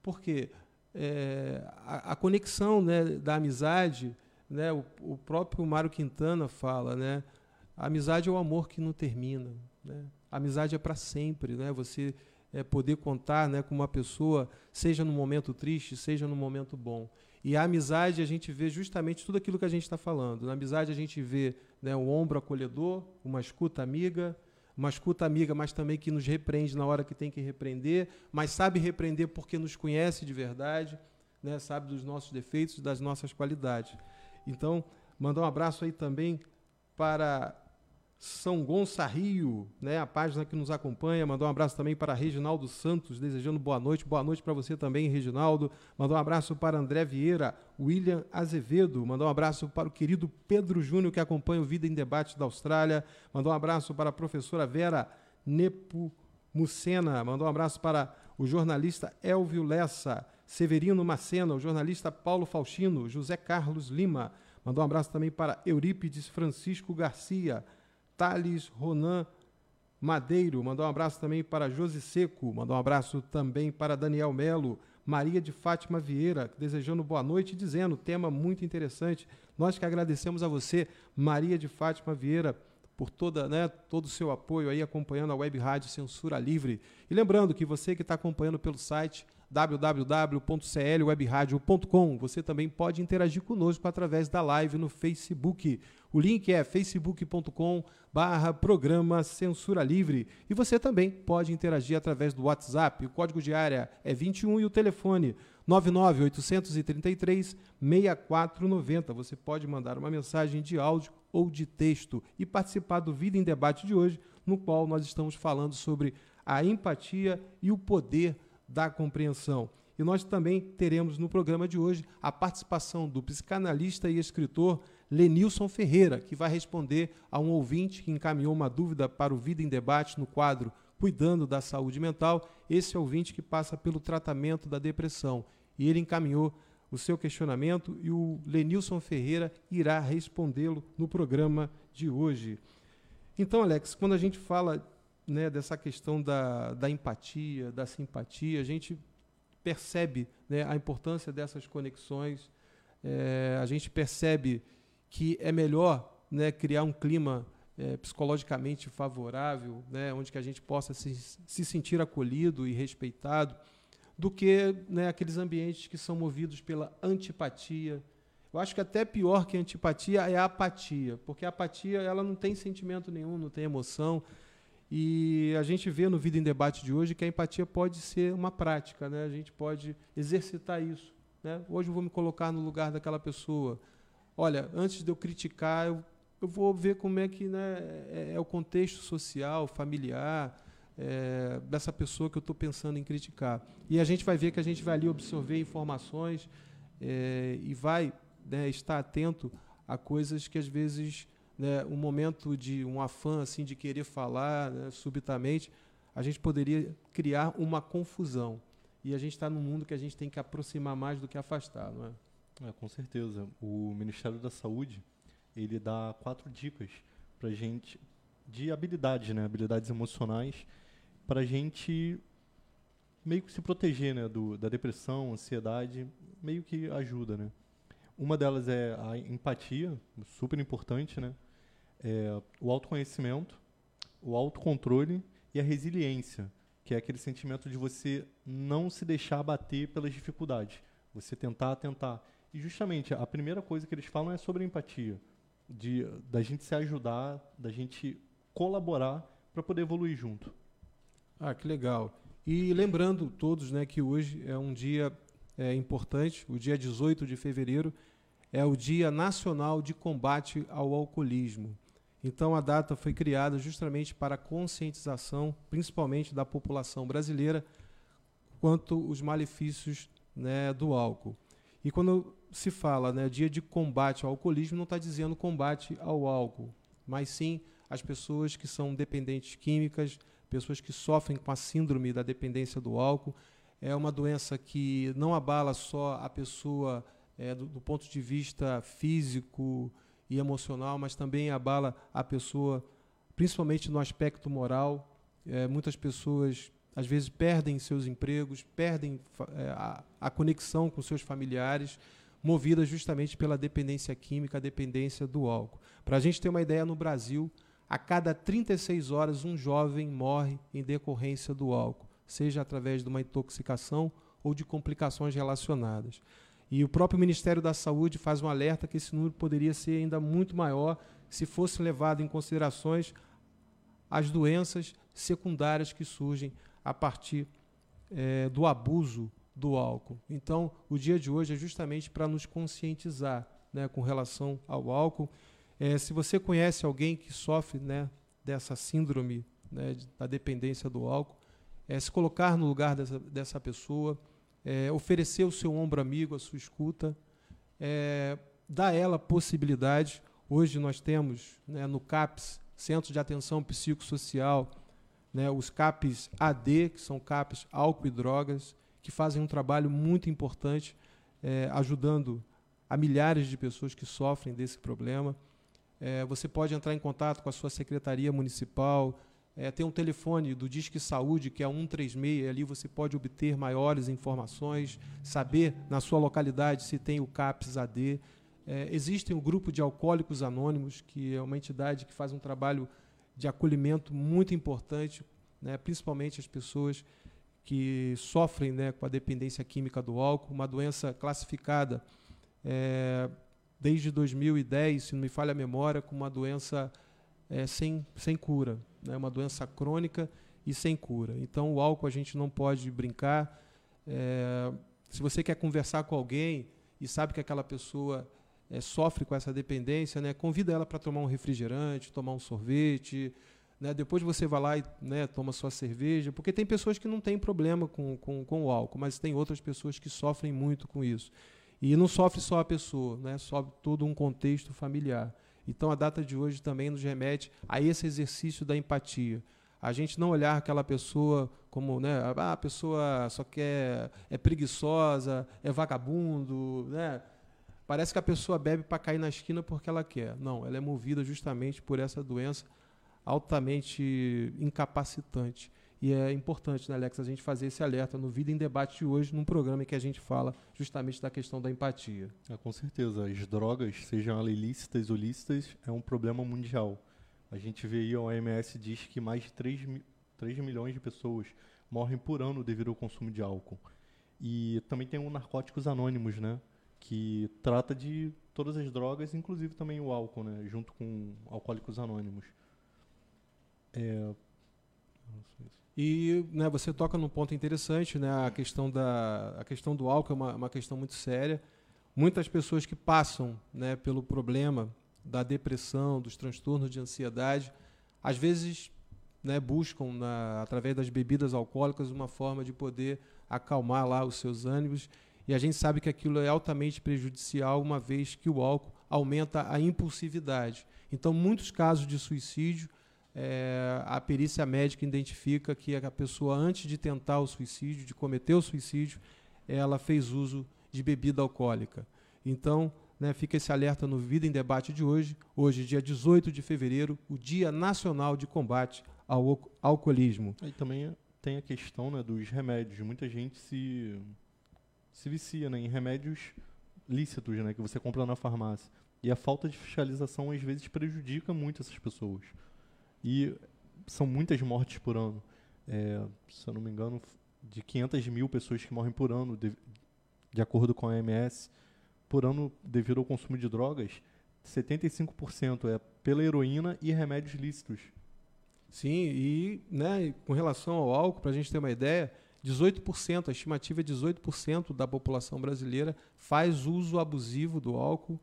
Por quê? É, a, a, conexão né, da amizade, né, o, o, próprio Mário Quintana fala, né, a amizade é o amor que não termina. Né? A amizade é para sempre. Né? Você é, poder contar né, com uma pessoa, seja no momento triste, seja no momento bom. E a amizade a gente vê justamente tudo aquilo que a gente está falando. Na amizade a gente vê né, o ombro acolhedor, uma escuta amiga, uma escuta amiga, mas também que nos repreende na hora que tem que repreender, mas sabe repreender porque nos conhece de verdade, né, sabe dos nossos defeitos, das nossas qualidades. Então, mandar um abraço aí também para são Gonçarrio, né, a página que nos acompanha. Mandou um abraço também para Reginaldo Santos, desejando boa noite. Boa noite para você também, Reginaldo. Mandou um abraço para André Vieira, William Azevedo. Mandou um abraço para o querido Pedro Júnior, que acompanha o Vida em Debate da Austrália. Mandou um abraço para a professora Vera Nepomucena. Mandou um abraço para o jornalista Elvio Lessa, Severino Macena, o jornalista Paulo Faustino, José Carlos Lima. Mandou um abraço também para Eurípides Francisco Garcia. Thales Ronan Madeiro, mandou um abraço também para Josi Seco, mandou um abraço também para Daniel Melo, Maria de Fátima Vieira, desejando boa noite, dizendo, tema muito interessante. Nós que agradecemos a você, Maria de Fátima Vieira, por toda, né, todo o seu apoio aí acompanhando a Web Rádio Censura Livre. E lembrando que você que está acompanhando pelo site www.clwebradio.com, você também pode interagir conosco através da live no Facebook. O link é facebook.com barra programa Censura Livre. E você também pode interagir através do WhatsApp. O código de área é 21 e o telefone 99833 6490. Você pode mandar uma mensagem de áudio ou de texto e participar do Vida em Debate de hoje, no qual nós estamos falando sobre a empatia e o poder da compreensão. E nós também teremos no programa de hoje a participação do psicanalista e escritor Lenilson Ferreira, que vai responder a um ouvinte que encaminhou uma dúvida para o Vida em Debate no quadro Cuidando da Saúde Mental. Esse ouvinte que passa pelo tratamento da depressão. E ele encaminhou o seu questionamento e o Lenilson Ferreira irá respondê-lo no programa de hoje. Então, Alex, quando a gente fala né, dessa questão da, da empatia, da simpatia, a gente percebe né, a importância dessas conexões, é, a gente percebe que é melhor né, criar um clima é, psicologicamente favorável, né, onde que a gente possa se, se sentir acolhido e respeitado, do que né, aqueles ambientes que são movidos pela antipatia. Eu acho que até pior que a antipatia é a apatia, porque a apatia ela não tem sentimento nenhum, não tem emoção. E a gente vê no Vida em Debate de hoje que a empatia pode ser uma prática, né? a gente pode exercitar isso. Né? Hoje eu vou me colocar no lugar daquela pessoa olha, antes de eu criticar, eu, eu vou ver como é que né, é, é o contexto social, familiar, é, dessa pessoa que eu estou pensando em criticar. E a gente vai ver que a gente vai ali absorver informações é, e vai né, estar atento a coisas que às vezes né, um momento de um afã assim de querer falar né, subitamente a gente poderia criar uma confusão e a gente está num mundo que a gente tem que aproximar mais do que afastar não é é, com certeza. O Ministério da Saúde ele dá quatro dicas para gente de habilidades, né, habilidades emocionais, para gente meio que se proteger, né, do, da depressão, ansiedade, meio que ajuda, né. Uma delas é a empatia, super importante, né, é o autoconhecimento, o autocontrole e a resiliência, que é aquele sentimento de você não se deixar abater pelas dificuldades, você tentar, tentar e justamente a primeira coisa que eles falam é sobre empatia, de da gente se ajudar, da gente colaborar para poder evoluir junto. Ah, que legal. E lembrando todos, né, que hoje é um dia é, importante, o dia 18 de fevereiro é o Dia Nacional de Combate ao Alcoolismo. Então a data foi criada justamente para conscientização, principalmente da população brasileira, quanto os malefícios né, do álcool. E quando se fala né, dia de combate ao alcoolismo, não está dizendo combate ao álcool, mas sim as pessoas que são dependentes químicas, pessoas que sofrem com a síndrome da dependência do álcool. É uma doença que não abala só a pessoa é, do, do ponto de vista físico e emocional, mas também abala a pessoa, principalmente no aspecto moral. É, muitas pessoas às vezes perdem seus empregos, perdem é, a, a, conexão com seus familiares, movidas justamente pela dependência química, a dependência do álcool. Para a gente ter uma ideia, no Brasil, a cada 36 horas um jovem morre em decorrência do álcool, seja através de uma intoxicação ou de complicações relacionadas. E o próprio Ministério da Saúde faz um alerta que esse número poderia ser ainda muito maior se fosse levado em considerações as doenças secundárias que surgem a partir é, do abuso do álcool. Então, o dia de hoje é justamente para nos conscientizar né, com relação ao álcool. É, se você conhece alguém que sofre né, dessa síndrome né, da dependência do álcool, é, se colocar no lugar dessa, dessa pessoa, é, oferecer o seu ombro amigo, a sua escuta, é, dar a ela possibilidade. Hoje nós temos né, no CAPS, Centro de Atenção Psicossocial, né, os CAPs AD, que são CAPs álcool e drogas, que fazem um trabalho muito importante, é, ajudando a milhares de pessoas que sofrem desse problema. É, você pode entrar em contato com a sua secretaria municipal, é, tem um telefone do Disque Saúde, que é 136, ali você pode obter maiores informações, saber na sua localidade se tem o CAPS AD. É, existe o um grupo de Alcoólicos Anônimos, que é uma entidade que faz um trabalho de acolhimento muito importante, né, principalmente as pessoas que sofrem né, com a dependência química do álcool, uma doença classificada é, desde 2010, se não me falha a memória, como uma doença é, sem, sem cura, né, uma doença crônica e sem cura. Então, o álcool a gente não pode brincar. É, se você quer conversar com alguém e sabe que aquela pessoa é, sofre com essa dependência, né, convida ela para tomar um refrigerante, tomar um sorvete. Né, depois você vai lá e né, toma sua cerveja, porque tem pessoas que não têm problema com, com, com o álcool, mas tem outras pessoas que sofrem muito com isso. E não sofre só a pessoa, né, sofre todo um contexto familiar. Então a data de hoje também nos remete a esse exercício da empatia. A gente não olhar aquela pessoa como, né, ah, a pessoa só quer é preguiçosa, é vagabundo, né? Parece que a pessoa bebe para cair na esquina porque ela quer. Não, ela é movida justamente por essa doença altamente incapacitante. E é importante, né, Alex, a gente fazer esse alerta no Vida em Debate de hoje, num programa em que a gente fala justamente da questão da empatia. É, com certeza. As drogas, sejam ilícitas ou lícitas, é um problema mundial. A gente vê aí, a OMS diz que mais de 3, 3 milhões de pessoas morrem por ano devido ao consumo de álcool. E também tem o Narcóticos Anônimos, né? que trata de todas as drogas, inclusive também o álcool, né, junto com Alcoólicos Anônimos. É... E né, você toca num ponto interessante, né, a questão, da, a questão do álcool é uma, uma questão muito séria. Muitas pessoas que passam né, pelo problema da depressão, dos transtornos de ansiedade, às vezes né, buscam, na, através das bebidas alcoólicas, uma forma de poder acalmar lá os seus ânimos e a gente sabe que aquilo é altamente prejudicial, uma vez que o álcool aumenta a impulsividade. Então, muitos casos de suicídio, é, a perícia médica identifica que a pessoa, antes de tentar o suicídio, de cometer o suicídio, ela fez uso de bebida alcoólica. Então, né, fica esse alerta no Vida em Debate de hoje. Hoje, dia 18 de fevereiro, o Dia Nacional de Combate ao Alcoolismo. E também tem a questão né, dos remédios. Muita gente se se vicia né, em remédios lícitos né, que você compra na farmácia. E a falta de fiscalização às vezes prejudica muito essas pessoas. E são muitas mortes por ano. É, se eu não me engano, de 500 mil pessoas que morrem por ano, de, de acordo com a OMS, por ano devido ao consumo de drogas, 75% é pela heroína e remédios lícitos. Sim, e né, com relação ao álcool, para a gente ter uma ideia, 18%, a estimativa é 18% da população brasileira faz uso abusivo do álcool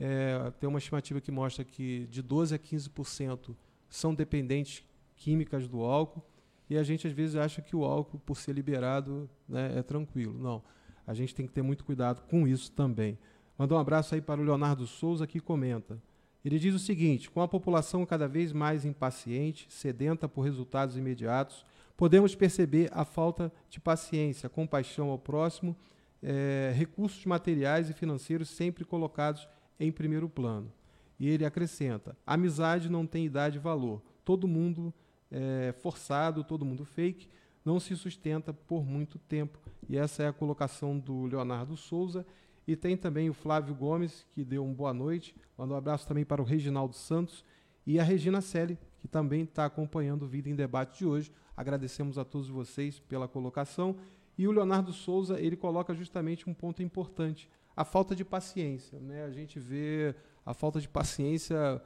É, tem uma estimativa que mostra que de 12 a 15% são dependentes químicas do álcool. E a gente às vezes acha que o álcool, por ser liberado, né, é tranquilo. Não. A gente tem que ter muito cuidado com isso também. Mandar um abraço aí para o Leonardo Souza, que comenta. Ele diz o seguinte: com a população cada vez mais impaciente, sedenta por resultados imediatos, podemos perceber a falta de paciência, compaixão ao próximo, é, recursos materiais e financeiros sempre colocados em primeiro plano. E ele acrescenta: amizade não tem idade e valor. Todo mundo é forçado, todo mundo fake, não se sustenta por muito tempo. E essa é a colocação do Leonardo Souza. E tem também o Flávio Gomes, que deu um boa noite. Manda um abraço também para o Reginaldo Santos e a Regina Selle, que também está acompanhando o Vida em Debate de hoje. Agradecemos a todos vocês pela colocação. E o Leonardo Souza, ele coloca justamente um ponto importante, a falta de paciência. Né? A gente vê a falta de paciência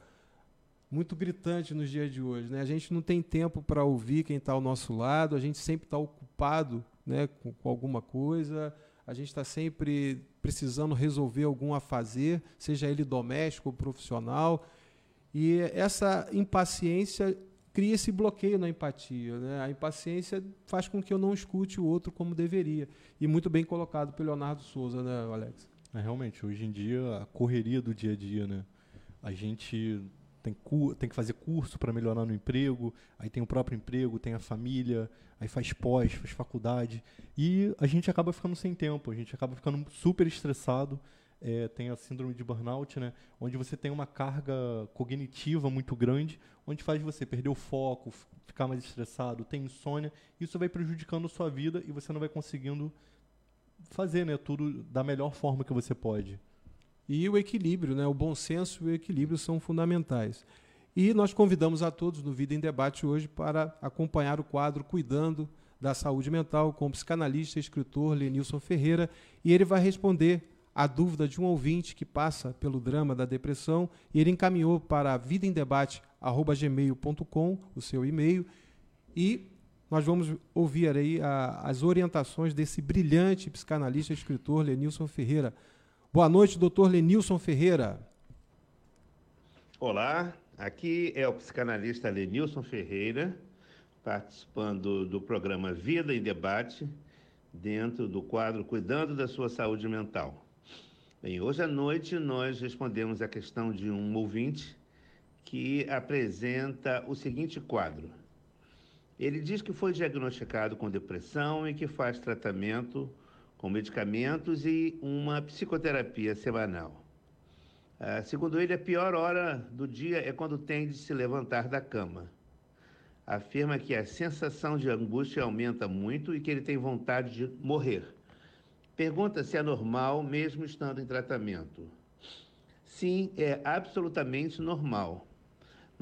muito gritante nos dias de hoje. Né? A gente não tem tempo para ouvir quem está ao nosso lado, a gente sempre está ocupado né, com, com, alguma coisa, a gente está sempre precisando resolver algum a fazer, seja ele doméstico ou profissional. E essa impaciência cria esse bloqueio na empatia. Né? A impaciência faz com que eu não escute o outro como deveria. E muito bem colocado pelo Leonardo Souza, né, Alex? É, realmente, hoje em dia, a correria do dia a dia, né? A gente tem, tem que fazer curso para melhorar no emprego, aí tem o próprio emprego, tem a família, aí faz pós, faz faculdade. E a gente acaba ficando sem tempo, a gente acaba ficando super estressado. É, tem a síndrome de burnout, né, onde você tem uma carga cognitiva muito grande, onde faz você perder o foco, ficar mais estressado, tem insônia. Isso vai prejudicando a sua vida e você não vai conseguindo fazer né, tudo da melhor forma que você pode. E o equilíbrio, né? o bom senso e o equilíbrio são fundamentais. E nós convidamos a todos no Vida em Debate hoje para acompanhar o quadro Cuidando da Saúde Mental com o psicanalista e escritor Lenilson Ferreira, e ele vai responder a dúvida de um ouvinte que passa pelo drama da depressão, e ele encaminhou para vidaemdebate@gmail.com o seu e-mail, e nós vamos ouvir aí a, as orientações desse brilhante psicanalista e escritor Lenilson Ferreira. Boa noite, doutor Lenilson Ferreira. Olá, aqui é o psicanalista Lenilson Ferreira, participando do programa Vida em Debate, dentro do quadro Cuidando da Sua Saúde Mental. Bem, hoje à noite nós respondemos a questão de um ouvinte que apresenta o seguinte quadro. Ele diz que foi diagnosticado com depressão e que faz tratamento com medicamentos e uma psicoterapia semanal. Ah, segundo ele, a pior hora do dia é quando tem de se levantar da cama. Afirma que a sensação de angústia aumenta muito e que ele tem vontade de morrer. Pergunta se é normal mesmo estando em tratamento. Sim, é absolutamente normal.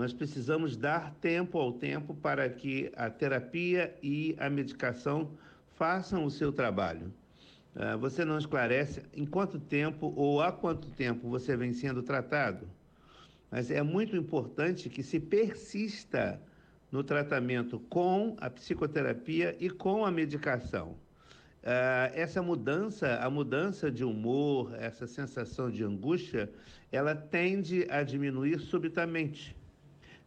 Nós precisamos dar tempo ao tempo para que a terapia e a medicação façam o seu trabalho. Ah, você não esclarece em quanto tempo ou há quanto tempo você vem sendo tratado. Mas é muito importante que se persista no tratamento com a psicoterapia e com a medicação. Uh, essa mudança, a mudança de humor, essa sensação de angústia, ela tende a diminuir subitamente.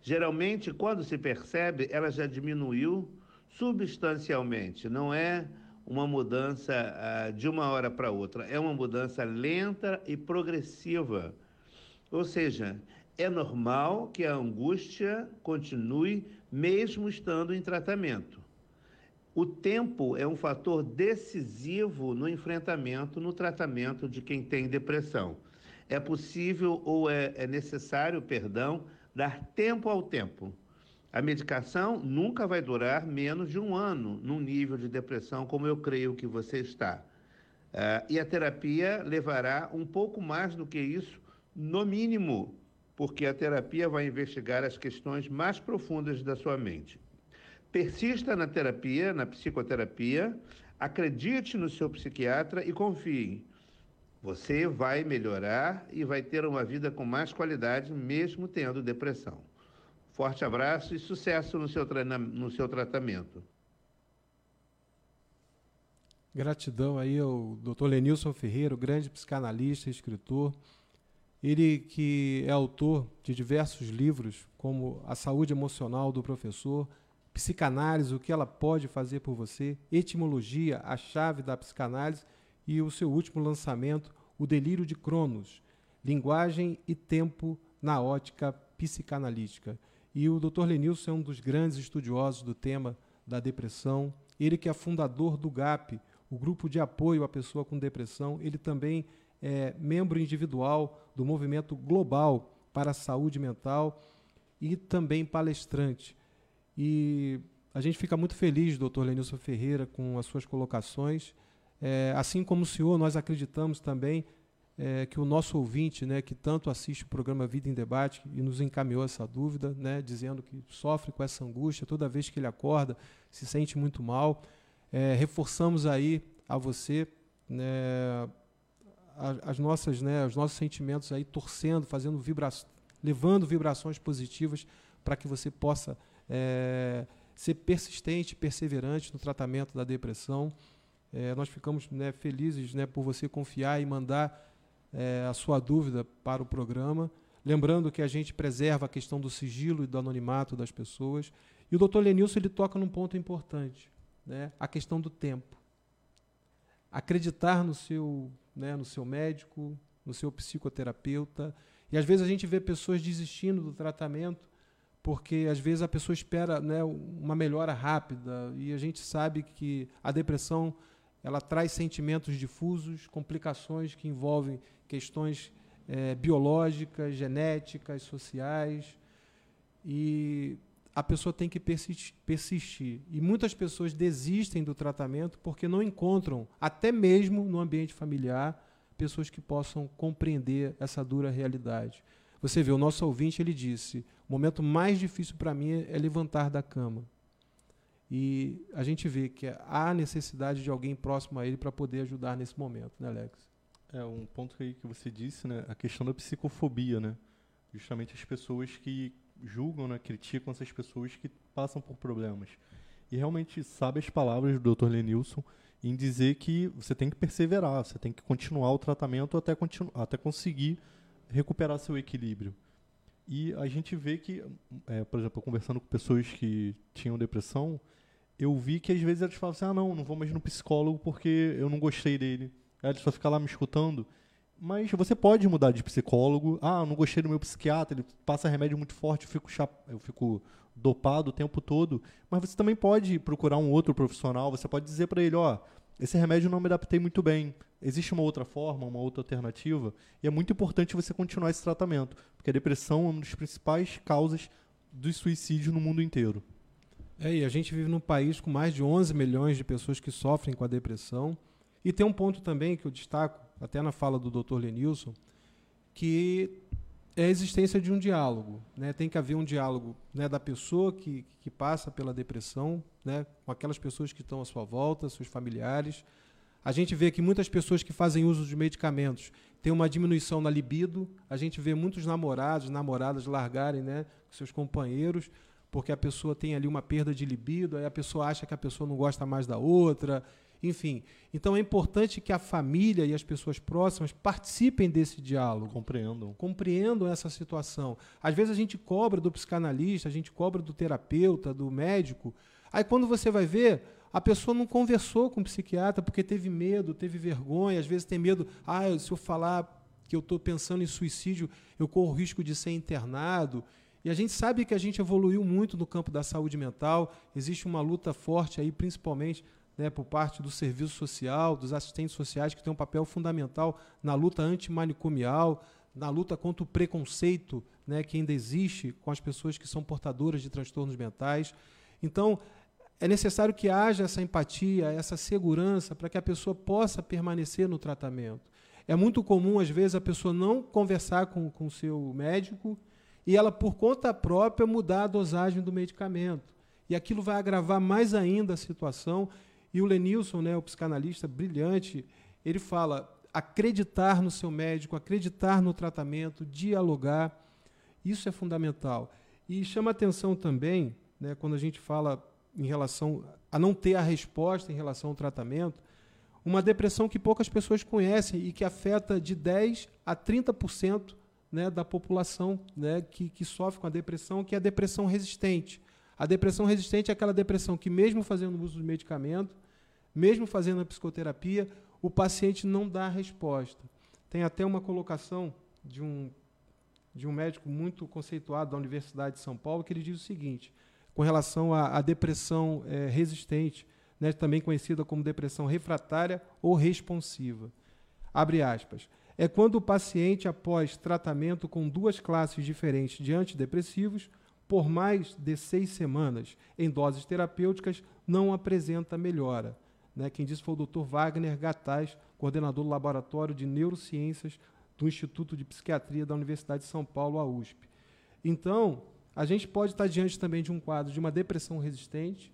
Geralmente, quando se percebe, ela já diminuiu substancialmente, não é uma mudança uh, de uma hora para outra, é uma mudança lenta e progressiva. Ou seja, é normal que a angústia continue mesmo estando em tratamento. O tempo é um fator decisivo no enfrentamento, no tratamento de quem tem depressão. É possível ou é, é necessário, perdão, dar tempo ao tempo. A medicação nunca vai durar menos de um ano num nível de depressão como eu creio que você está. Uh, e a terapia levará um pouco mais do que isso, no mínimo, porque a terapia vai investigar as questões mais profundas da sua mente. Persista na terapia, na psicoterapia, acredite no seu psiquiatra e confie. Você vai melhorar e vai ter uma vida com mais qualidade, mesmo tendo depressão. Forte abraço e sucesso no seu, no seu tratamento. Gratidão aí ao Dr. Lenilson Ferreira, grande psicanalista e escritor. Ele que é autor de diversos livros, como A Saúde Emocional do Professor, Psicanálise, o que ela pode fazer por você, Etimologia, a chave da psicanálise e o seu último lançamento, O Delírio de Cronos, Linguagem e Tempo na Ótica Psicanalítica. E o Dr. Lenilson é um dos grandes estudiosos do tema da depressão. Ele que é fundador do GAP, o grupo de apoio à pessoa com depressão. Ele também é membro individual do movimento global para a saúde mental e também palestrante. E a gente fica muito feliz, doutor Lenilson Ferreira, com as suas colocações. É, assim como o senhor, nós acreditamos também é, que o nosso ouvinte, né, que tanto assiste o programa Vida em Debate e nos encaminhou essa dúvida, né, dizendo que sofre com essa angústia toda vez que ele acorda, se sente muito mal, é, reforçamos aí a você né, as nossas, né, os nossos sentimentos aí torcendo, fazendo vibra levando vibrações positivas para que você possa é, ser persistente, perseverante no tratamento da depressão. É, nós ficamos né, felizes né, por você confiar e mandar é, a sua dúvida para o programa. Lembrando que a gente preserva a questão do sigilo e do anonimato das pessoas. E o doutor Lenilson ele toca num ponto importante, né, a questão do tempo. Acreditar no seu, né, no seu médico, no seu psicoterapeuta. E às vezes a gente vê pessoas desistindo do tratamento porque às vezes a pessoa espera né, uma melhora rápida e a gente sabe que a depressão ela traz sentimentos difusos, complicações que envolvem questões é, biológicas, genéticas, sociais e a pessoa tem que persistir, persistir. E muitas pessoas desistem do tratamento porque não encontram, até mesmo no ambiente familiar, pessoas que possam compreender essa dura realidade. Você vê, o nosso ouvinte, ele disse, o momento mais difícil para mim é levantar da cama. E a gente vê que há necessidade de alguém próximo a ele para poder ajudar nesse momento, né, Alex? É, um ponto aí que você disse, né, a questão da psicofobia, né? Justamente as pessoas que julgam, né, criticam essas pessoas que passam por problemas. E realmente sabe as palavras do Dr. Lenilson em dizer que você tem que perseverar, você tem que continuar o tratamento até, continu até conseguir recuperar seu equilíbrio. E a gente vê que, é, por exemplo, conversando com pessoas que tinham depressão, eu vi que às vezes eles falavam assim: ah, não, não vou mais no psicólogo porque eu não gostei dele. Aí só ficam lá me escutando. Mas você pode mudar de psicólogo. Ah, não gostei do meu psiquiatra, ele passa remédio muito forte, eu fico, chap... eu fico dopado o tempo todo. Mas você também pode procurar um outro profissional, você pode dizer para ele: ó, esse remédio não me adaptei muito bem. Existe uma outra forma, uma outra alternativa? E é muito importante você continuar esse tratamento, porque a depressão é uma das principais causas dos suicídios no mundo inteiro. É, e a gente vive num país com mais de 11 milhões de pessoas que sofrem com a depressão. E tem um ponto também que eu destaco, até na fala do Dr. Lenilson, que é a existência de um diálogo. Né? Tem que haver um diálogo né, da pessoa que, que passa pela depressão, né, com aquelas pessoas que estão à sua volta, seus familiares. A gente vê que muitas pessoas que fazem uso de medicamentos têm uma diminuição na libido. A gente vê muitos namorados, namoradas largarem né, seus companheiros, porque a pessoa tem ali uma perda de libido, aí a pessoa acha que a pessoa não gosta mais da outra, enfim. Então é importante que a família e as pessoas próximas participem desse diálogo. Compreendam. Compreendam essa situação. Às vezes a gente cobra do psicanalista, a gente cobra do terapeuta, do médico. Aí quando você vai ver, a pessoa não conversou com o psiquiatra porque teve medo, teve vergonha, às vezes tem medo, ah, se eu falar que eu estou pensando em suicídio, eu corro risco de ser internado. E a gente sabe que a gente evoluiu muito no campo da saúde mental, existe uma luta forte aí, principalmente né, por parte do serviço social, dos assistentes sociais, que têm um papel fundamental na luta antimanicomial, na luta contra o preconceito né, que ainda existe com as pessoas que são portadoras de transtornos mentais. Então, é necessário que haja essa empatia, essa segurança para que a pessoa possa permanecer no tratamento. É muito comum, às vezes, a pessoa não conversar com o seu médico e ela, por conta própria, mudar a dosagem do medicamento. E aquilo vai agravar mais ainda a situação e o Lenilson, né, o psicanalista brilhante, ele fala acreditar no seu médico, acreditar no tratamento, dialogar, isso é fundamental. E chama atenção também, né, quando a gente fala em relação a não ter a resposta em relação ao tratamento, uma depressão que poucas pessoas conhecem e que afeta de 10 a 30% né, da população né, que, que sofre com a depressão, que é a depressão resistente. A depressão resistente é aquela depressão que, mesmo fazendo uso de medicamento, mesmo fazendo a psicoterapia, o paciente não dá resposta. Tem até uma colocação de um, de um médico muito conceituado da Universidade de São Paulo que ele diz o seguinte, com relação à, à depressão é, resistente, né, também conhecida como depressão refratária ou responsiva. Abre aspas. É quando o paciente, após tratamento com duas classes diferentes de antidepressivos, por mais de seis semanas, em doses terapêuticas, não apresenta melhora. Né? Quem disse foi o Dr. Wagner Gataz, coordenador do Laboratório de Neurociências do Instituto de Psiquiatria da Universidade de São Paulo, a USP. Então, a gente pode estar diante também de um quadro de uma depressão resistente,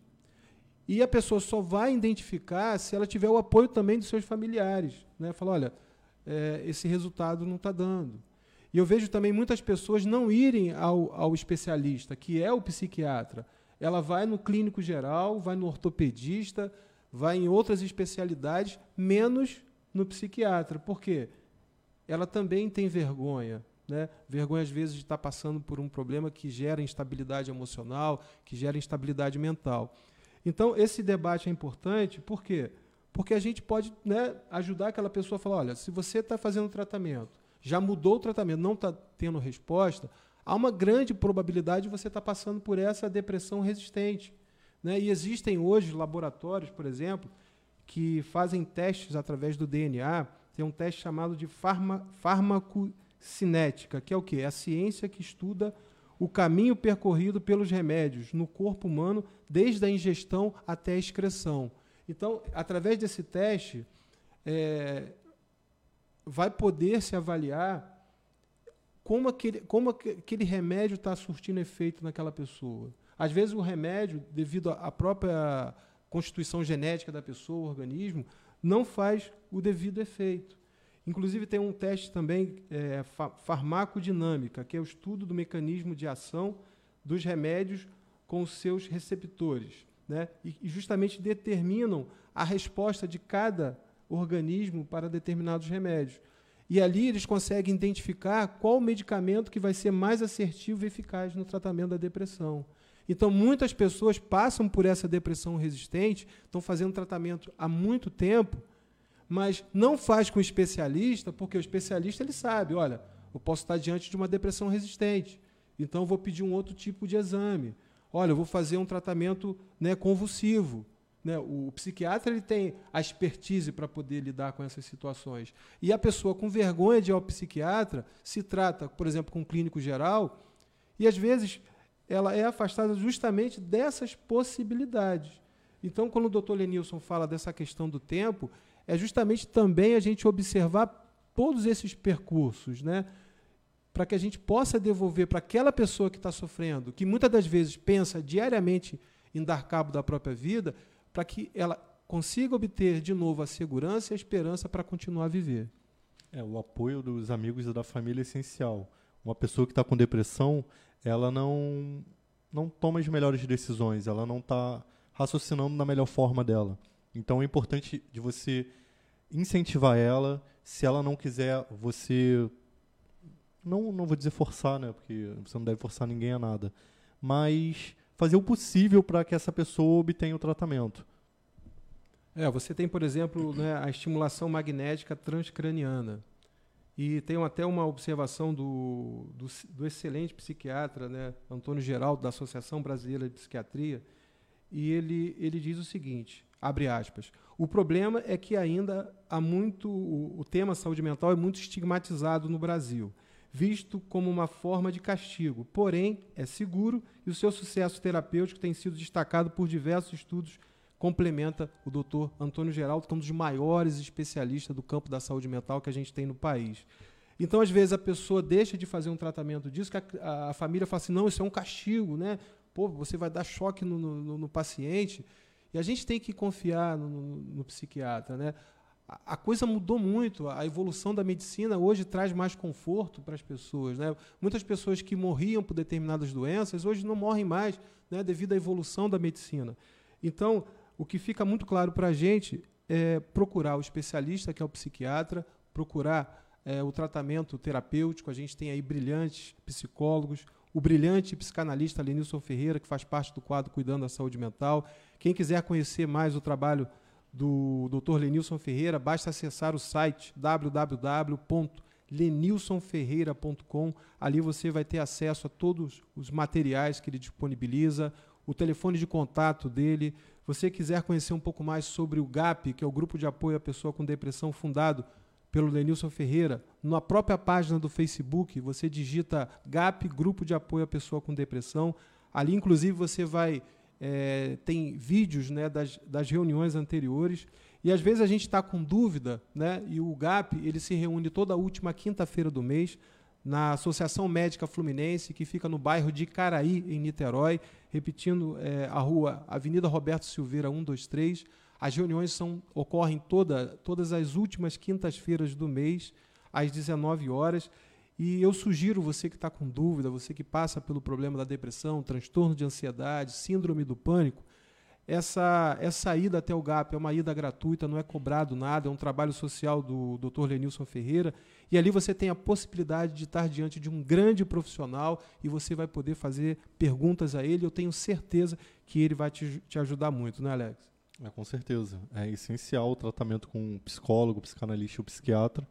e a pessoa só vai identificar se ela tiver o apoio também dos seus familiares. Né? Falar, olha, é, esse resultado não está dando. E eu vejo também muitas pessoas não irem ao, ao especialista, que é o psiquiatra. Ela vai no clínico geral, vai no ortopedista, vai em outras especialidades, menos no psiquiatra. Por quê? Ela também tem vergonha. Né? Vergonha, às vezes, de estar passando por um problema que gera instabilidade emocional, que gera instabilidade mental. Então, esse debate é importante, por quê? Porque a gente pode né, ajudar aquela pessoa a falar: olha, se você está fazendo tratamento, já mudou o tratamento, não está tendo resposta, há uma grande probabilidade de você estar tá passando por essa depressão resistente. Né? E existem hoje laboratórios, por exemplo, que fazem testes através do DNA. Tem um teste chamado de farma, farmacocinética, que é o quê? É a ciência que estuda o caminho percorrido pelos remédios no corpo humano, desde a ingestão até a excreção. Então, através desse teste, é, vai poder se avaliar como aquele, como aquele remédio está surtindo efeito naquela pessoa. Às vezes o remédio, devido à própria constituição genética da pessoa, o organismo, não faz o devido efeito. Inclusive tem um teste também, é, farmacodinâmica, que é o estudo do mecanismo de ação dos remédios com os seus receptores né? e, justamente determinam a resposta de cada organismo para determinados remédios. E ali eles conseguem identificar qual medicamento que vai ser mais assertivo e eficaz no tratamento da depressão. Então, muitas pessoas passam por essa depressão resistente, estão fazendo tratamento há muito tempo, mas não faz com o especialista, porque o especialista ele sabe, olha, eu posso estar diante de uma depressão resistente, então vou pedir um outro tipo de exame. Olha, eu vou fazer um tratamento né, convulsivo. Né? O psiquiatra ele tem a expertise para poder lidar com essas situações. E a pessoa com vergonha de ir ao psiquiatra se trata, por exemplo, com um clínico geral, e às vezes ela é afastada justamente dessas possibilidades. Então, quando o doutor Lenilson fala dessa questão do tempo, é justamente também a gente observar todos esses percursos, né? Para que a gente possa devolver para aquela pessoa que está sofrendo, que muitas das vezes pensa diariamente em dar cabo da própria vida, para que ela consiga obter de novo a segurança e a esperança para continuar a viver. É, o apoio dos amigos e da família é essencial. Uma pessoa que está com depressão, ela não, não toma as melhores decisões, ela não está raciocinando da melhor forma dela. Então é importante de você incentivar ela. Se ela não quiser, você não, não vou dizer forçar, né? Porque você não deve forçar ninguém a nada. Mas fazer o possível para que essa pessoa obtenha o tratamento. É, você tem, por exemplo, né, a estimulação magnética transcraniana. E tem até uma observação do, do, do, excelente psiquiatra, né, Antônio Geraldo, da Associação Brasileira de Psiquiatria, e ele, ele diz o seguinte, abre aspas, o problema é que ainda há muito, o, o tema saúde mental é muito estigmatizado no Brasil visto como uma forma de castigo, porém é seguro e o seu sucesso terapêutico tem sido destacado por diversos estudos, complementa o doutor Antônio Geraldo, que é um dos maiores especialistas do campo da saúde mental que a gente tem no país. Então, às vezes, a pessoa deixa de fazer um tratamento disso, que a, a, a família fala assim, não, isso é um castigo, né? Pô, você vai dar choque no, no, no paciente. E a gente tem que confiar no, no psiquiatra, né? A coisa mudou muito. A evolução da medicina hoje traz mais conforto para as pessoas. Né? Muitas pessoas que morriam por determinadas doenças hoje não morrem mais né, devido à evolução da medicina. Então, o que fica muito claro para a gente é procurar o especialista, que é o psiquiatra, procurar é, o tratamento terapêutico. A gente tem aí brilhantes psicólogos, o brilhante psicanalista Lenilson Ferreira, que faz parte do quadro Cuidando da Saúde Mental. Quem quiser conhecer mais o trabalho do Dr. Lenilson Ferreira, basta acessar o site www.lenilsonferreira.com. Ali você vai ter acesso a todos os materiais que ele disponibiliza, o telefone de contato dele. Você quiser conhecer um pouco mais sobre o GAP, que é o Grupo de Apoio à Pessoa com Depressão, fundado pelo Lenilson Ferreira, na própria página do Facebook, você digita GAP, Grupo de Apoio à Pessoa com Depressão. Ali, inclusive, você vai. É, tem vídeos né, das, das reuniões anteriores. E às vezes a gente está com dúvida, né, e o GAP ele se reúne toda última quinta-feira do mês na Associação Médica Fluminense, que fica no bairro de Caraí, em Niterói, repetindo é, a rua Avenida Roberto Silveira 123. As reuniões são, ocorrem toda, todas as últimas quintas-feiras do mês, às 19 horas. E eu sugiro você que está com dúvida, você que passa pelo problema da depressão, transtorno de ansiedade, síndrome do pânico, essa, essa ida até o GAP é uma ida gratuita, não é cobrado nada, é um trabalho social do Dr. Lenilson Ferreira. E ali você tem a possibilidade de estar diante de um grande profissional e você vai poder fazer perguntas a ele. Eu tenho certeza que ele vai te, te ajudar muito, né, Alex? É, com certeza. É essencial o tratamento com um psicólogo, psicanalista ou psiquiatra.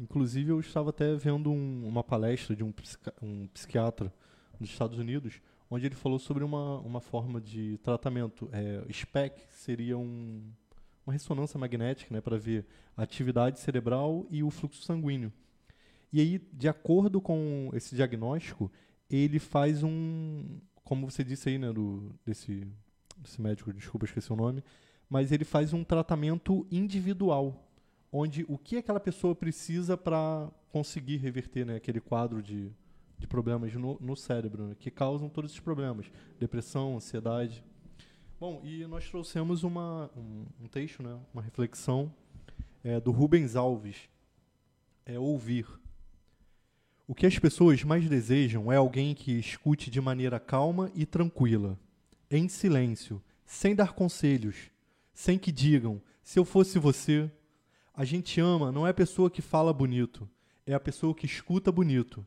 Inclusive, eu estava até vendo um, uma palestra de um, um, psiquiatra nos Estados Unidos, onde ele falou sobre uma, uma forma de tratamento. É, SPEC seria um, uma ressonância magnética né, para ver a atividade cerebral e o fluxo sanguíneo. E aí, de acordo com esse diagnóstico, ele faz um, como você disse aí, né, do, desse esse médico, desculpa, esqueci o nome, mas ele faz um tratamento individual, onde o que aquela pessoa precisa para conseguir reverter né, aquele quadro de, de problemas no, no cérebro, né, que causam todos esses problemas, depressão, ansiedade. Bom, e nós trouxemos uma, um, um texto, né, uma reflexão é, do Rubens Alves, é ouvir. O que as pessoas mais desejam é alguém que escute de maneira calma e tranquila em silêncio, sem dar conselhos, sem que digam: se eu fosse você. A gente ama não é a pessoa que fala bonito, é a pessoa que escuta bonito.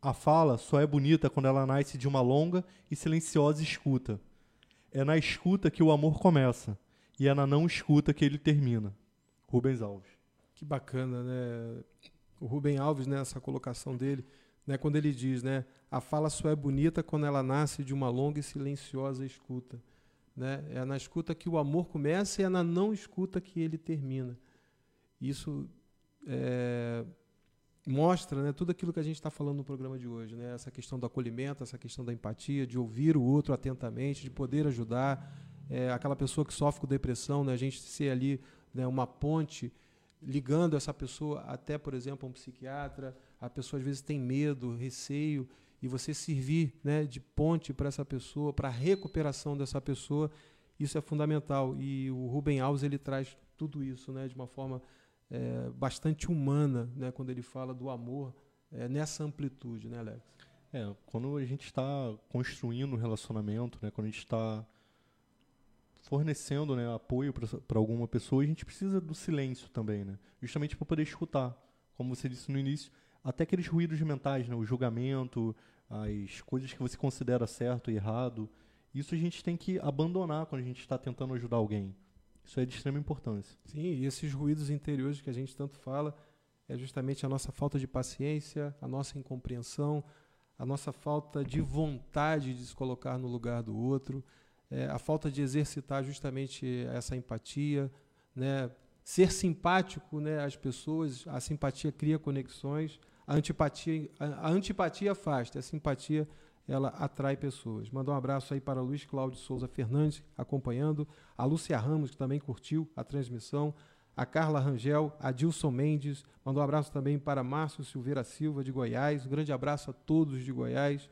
A fala só é bonita quando ela nasce de uma longa e silenciosa escuta. É na escuta que o amor começa e é na não escuta que ele termina. Rubens Alves. Que bacana, né? O Rubem Alves, nessa né, colocação dele, né, quando ele diz, né, a fala só é bonita quando ela nasce de uma longa e silenciosa escuta. Né? É na escuta que o amor começa e é na não escuta que ele termina. Isso é, mostra né, tudo aquilo que a gente está falando no programa de hoje. Né? Essa questão do acolhimento, essa questão da empatia, de ouvir o outro atentamente, de poder ajudar. É, aquela pessoa que sofre com depressão, né, a gente ser ali né, uma ponte ligando essa pessoa até, por exemplo, a um psiquiatra. A pessoa às vezes tem medo, receio, e você servir né, de ponte para essa pessoa, para a recuperação dessa pessoa, isso é fundamental. E o Ruben Alves ele traz tudo isso né, de uma forma é, bastante humana, né, quando ele fala do amor é, nessa amplitude, né, Alex? É, quando a gente está construindo um relacionamento, né, quando a gente está fornecendo né, apoio para alguma pessoa, a gente precisa do silêncio também, né? Justamente para poder escutar, como você disse no início, até aqueles ruídos mentais, né? O julgamento, as coisas que você considera certo e errado. Isso a gente tem que abandonar quando a gente está tentando ajudar alguém. Isso é de extrema importância. Sim, e esses ruídos interiores que a gente tanto fala é justamente a nossa falta de paciência, a nossa incompreensão, a nossa falta de vontade de se colocar no lugar do outro, é, a falta de exercitar justamente essa empatia, né? ser simpático né, às pessoas, a simpatia cria conexões, a antipatia, a, a antipatia afasta, a simpatia ela atrai pessoas. Mandar um abraço aí para Luiz Cláudio Souza Fernandes, acompanhando, a Lúcia Ramos, que também curtiu a transmissão, a Carla Rangel, a Dilson Mendes, mandou um abraço também para Márcio Silveira Silva, de Goiás, um grande abraço a todos de Goiás,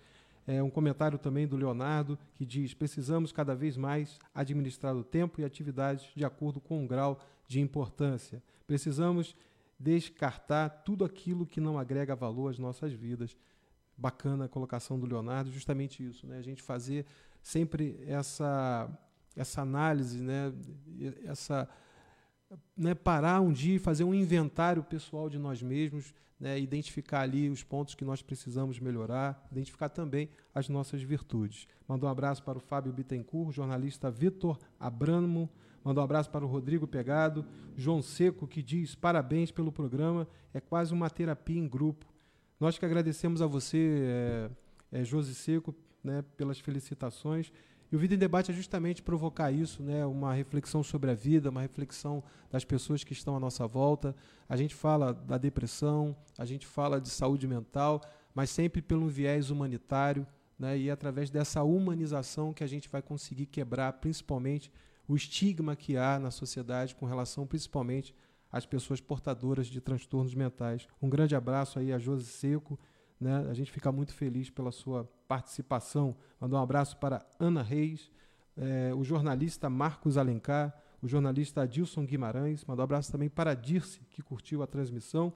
é, um comentário também do Leonardo, que diz: precisamos cada vez mais administrar o tempo e atividades de acordo com o grau de importância. Precisamos descartar tudo aquilo que não agrega valor às nossas vidas. Bacana a colocação do Leonardo, justamente isso, né? A gente fazer sempre essa essa análise, né? Essa né, parar um dia e fazer um inventário pessoal de nós mesmos, né, identificar ali os pontos que nós precisamos melhorar, identificar também as nossas virtudes. Mandou um abraço para o Fábio Bittencourt, jornalista Vitor Abramo, mandou um abraço para o Rodrigo Pegado, João Seco, que diz parabéns pelo programa, é quase uma terapia em grupo. Nós que agradecemos a você, é, é, Josi Seco, né, pelas felicitações. E o Vida em Debate é justamente provocar isso, né? uma reflexão sobre a vida, uma reflexão das pessoas que estão à nossa volta. A gente fala da depressão, a gente fala de saúde mental, mas sempre pelo viés humanitário, né? e é através dessa humanização que a gente vai conseguir quebrar, principalmente, o estigma que há na sociedade com relação, principalmente, às pessoas portadoras de transtornos mentais. Um grande abraço aí a Josi Seco né? A gente fica muito feliz pela sua participação. Mandar um abraço para Ana Reis, é, o jornalista Marcos Alencar, o jornalista Adilson Guimarães. Mandar um abraço também para a Dirce, que curtiu a transmissão.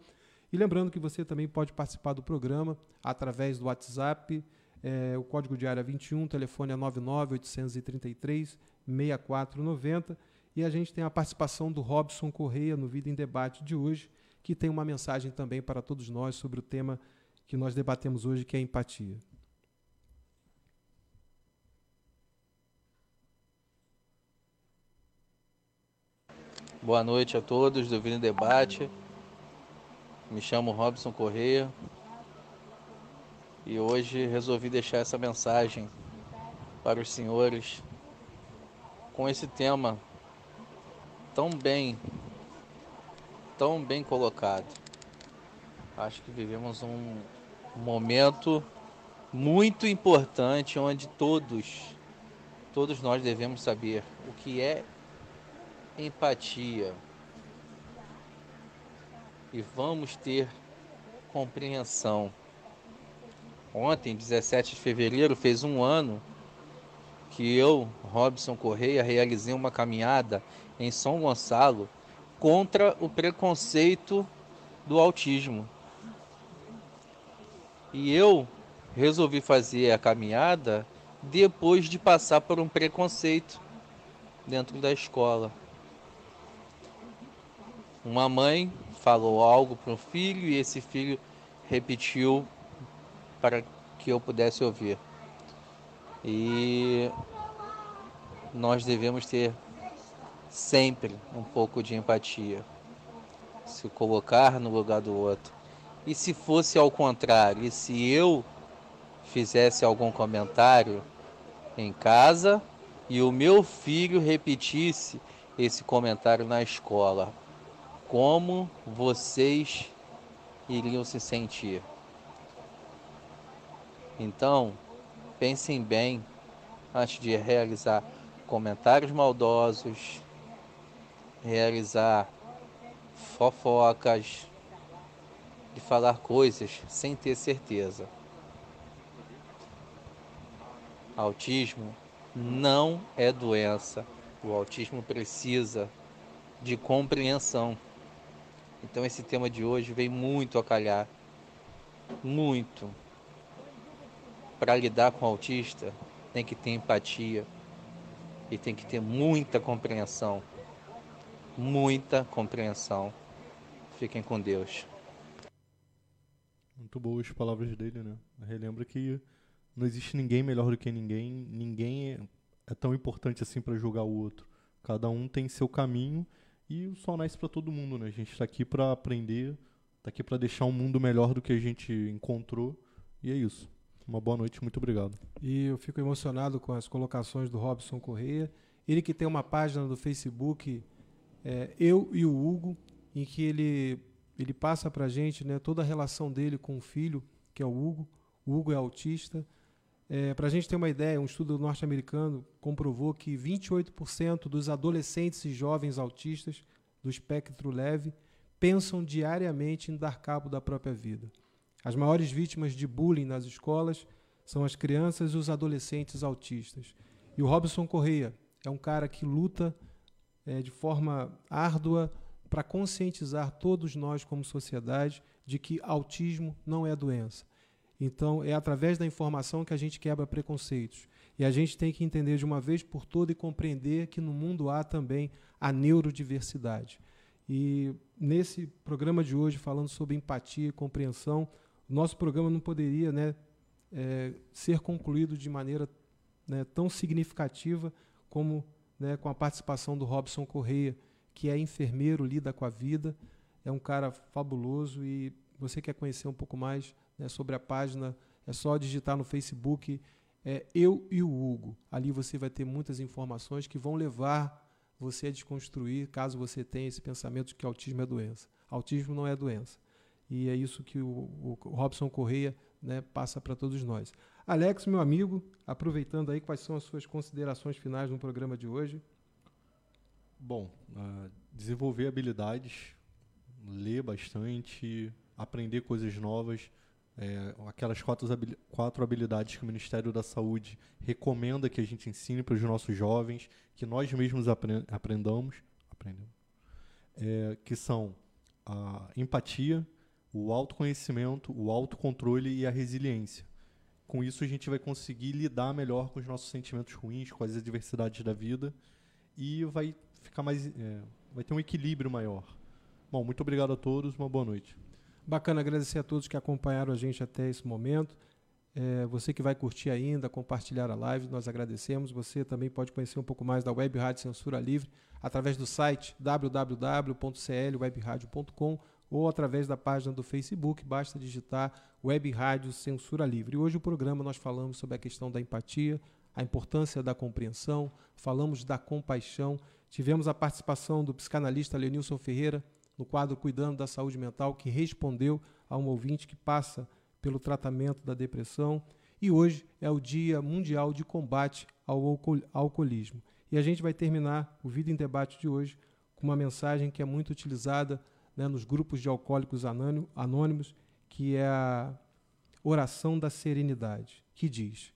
E lembrando que você também pode participar do programa através do WhatsApp, é, o código de área 21, telefone é 99833 6490. E a gente tem a participação do Robson Correia no Vida em Debate de hoje, que tem uma mensagem também para todos nós sobre o tema que nós debatemos hoje, que é empatia. Boa noite a todos do Vini Debate. Me chamo Robson Correia e hoje resolvi deixar essa mensagem para os senhores com esse tema tão bem, tão bem colocado. Acho que vivemos um, momento muito importante onde todos, todos nós devemos saber o que é empatia. E vamos ter compreensão. Ontem, 17 de fevereiro, fez um ano que eu, Robson Correia, realizei uma caminhada em São Gonçalo contra o preconceito do autismo. E eu resolvi fazer a caminhada depois de passar por um preconceito dentro da escola. Uma mãe falou algo para um filho e esse filho repetiu para que eu pudesse ouvir. E nós devemos ter sempre um pouco de empatia, se colocar no lugar do outro. E se fosse ao contrário, e se eu fizesse algum comentário em casa e o meu filho repetisse esse comentário na escola, como vocês iriam se sentir? Então, pensem bem antes de realizar comentários maldosos, realizar fofocas, de falar coisas sem ter certeza. Autismo não é doença. O autismo precisa de compreensão. Então esse tema de hoje vem muito a calhar. Muito. Para lidar com o autista, tem que ter empatia e tem que ter muita compreensão. Muita compreensão. Fiquem com Deus. Muito boas as palavras dele, né? Relembra que não existe ninguém melhor do que ninguém, ninguém é, é tão importante assim para julgar o outro. Cada um tem seu caminho e o sol nasce para todo mundo, né? A gente está aqui para aprender, está aqui para deixar um mundo melhor do que a gente encontrou e é isso. Uma boa noite, muito obrigado. E eu fico emocionado com as colocações do Robson Correia. Ele que tem uma página do Facebook, é, Eu e o Hugo, em que ele ele passa para a gente né, toda a relação dele com o filho, que é o Hugo. O Hugo é autista. É, para a gente ter uma ideia, um estudo norte-americano comprovou que 28% dos adolescentes e jovens autistas do espectro leve pensam diariamente em dar cabo da própria vida. As maiores vítimas de bullying nas escolas são as crianças e os adolescentes autistas. E o Robson Correia é um cara que luta é, de forma árdua para conscientizar todos nós como sociedade de que autismo não é doença. Então, é através da informação que a gente quebra preconceitos. E a gente tem que entender de uma vez por toda e compreender que no mundo há também a neurodiversidade. E nesse programa de hoje, falando sobre empatia e compreensão, nosso programa não poderia né, é, ser concluído de maneira né, tão significativa como né, com a participação do Robson Correia, que é enfermeiro, lida com a vida, é um cara fabuloso e você quer conhecer um pouco mais né, sobre a página, é só digitar no Facebook é, Eu e o Hugo. Ali você vai ter muitas informações que vão levar você a desconstruir, caso você tenha esse pensamento de que autismo é doença. Autismo não é doença. E é isso que o, o Robson Correia né, passa para todos nós. Alex, meu amigo, aproveitando aí, quais são as suas considerações finais no programa de hoje? Bom, uh, desenvolver habilidades, ler bastante, aprender coisas novas, é, aquelas quatro, quatro habilidades que o Ministério da Saúde recomenda que a gente ensine para os nossos jovens, que nós mesmos apre aprendamos, aprendemos, é, que são a empatia, o autoconhecimento, o autocontrole e a resiliência. Com isso, a gente vai conseguir lidar melhor com os nossos sentimentos ruins, com as adversidades da vida e vai ficar mais, é, vai ter um equilíbrio maior. Bom, muito obrigado a todos, uma boa noite. Bacana agradecer a todos que acompanharam a gente até esse momento. É, você que vai curtir ainda, compartilhar a live, nós agradecemos. Você também pode conhecer um pouco mais da Web Rádio Censura Livre através do site www.clwebradio.com ou através da página do Facebook, basta digitar Web Rádio Censura Livre. Hoje o programa nós falamos sobre a questão da empatia, a importância da compreensão, falamos da compaixão. Tivemos a participação do psicanalista Lenilson Ferreira, no quadro Cuidando da Saúde Mental, que respondeu a um ouvinte que passa pelo tratamento da depressão. E hoje é o Dia Mundial de Combate ao Alcoolismo. E a gente vai terminar o Vida em Debate de hoje com uma mensagem que é muito utilizada né, nos grupos de alcoólicos anônimos, que é a oração da serenidade, que diz: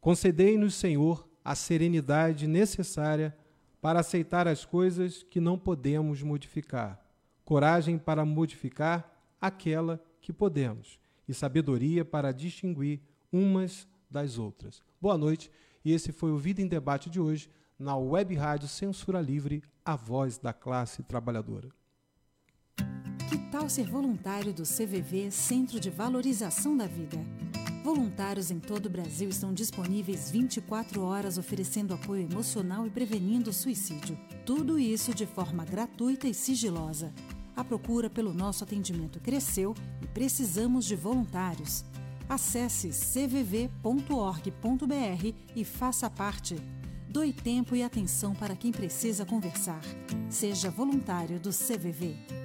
Concedei-nos, Senhor, a serenidade necessária para aceitar as coisas que não podemos modificar coragem para modificar aquela que podemos e sabedoria para distinguir umas das outras. Boa noite, e esse foi o Vida em Debate de hoje na Web Rádio Censura Livre, a voz da classe trabalhadora. Que tal ser voluntário do CVV, Centro de Valorização da Vida? Voluntários em todo o Brasil estão disponíveis 24 horas oferecendo apoio emocional e prevenindo o suicídio. Tudo isso de forma gratuita e sigilosa. A procura pelo nosso atendimento cresceu e precisamos de voluntários. Acesse cvv.org.br e faça parte. Doe tempo e atenção para quem precisa conversar. Seja voluntário do CVV.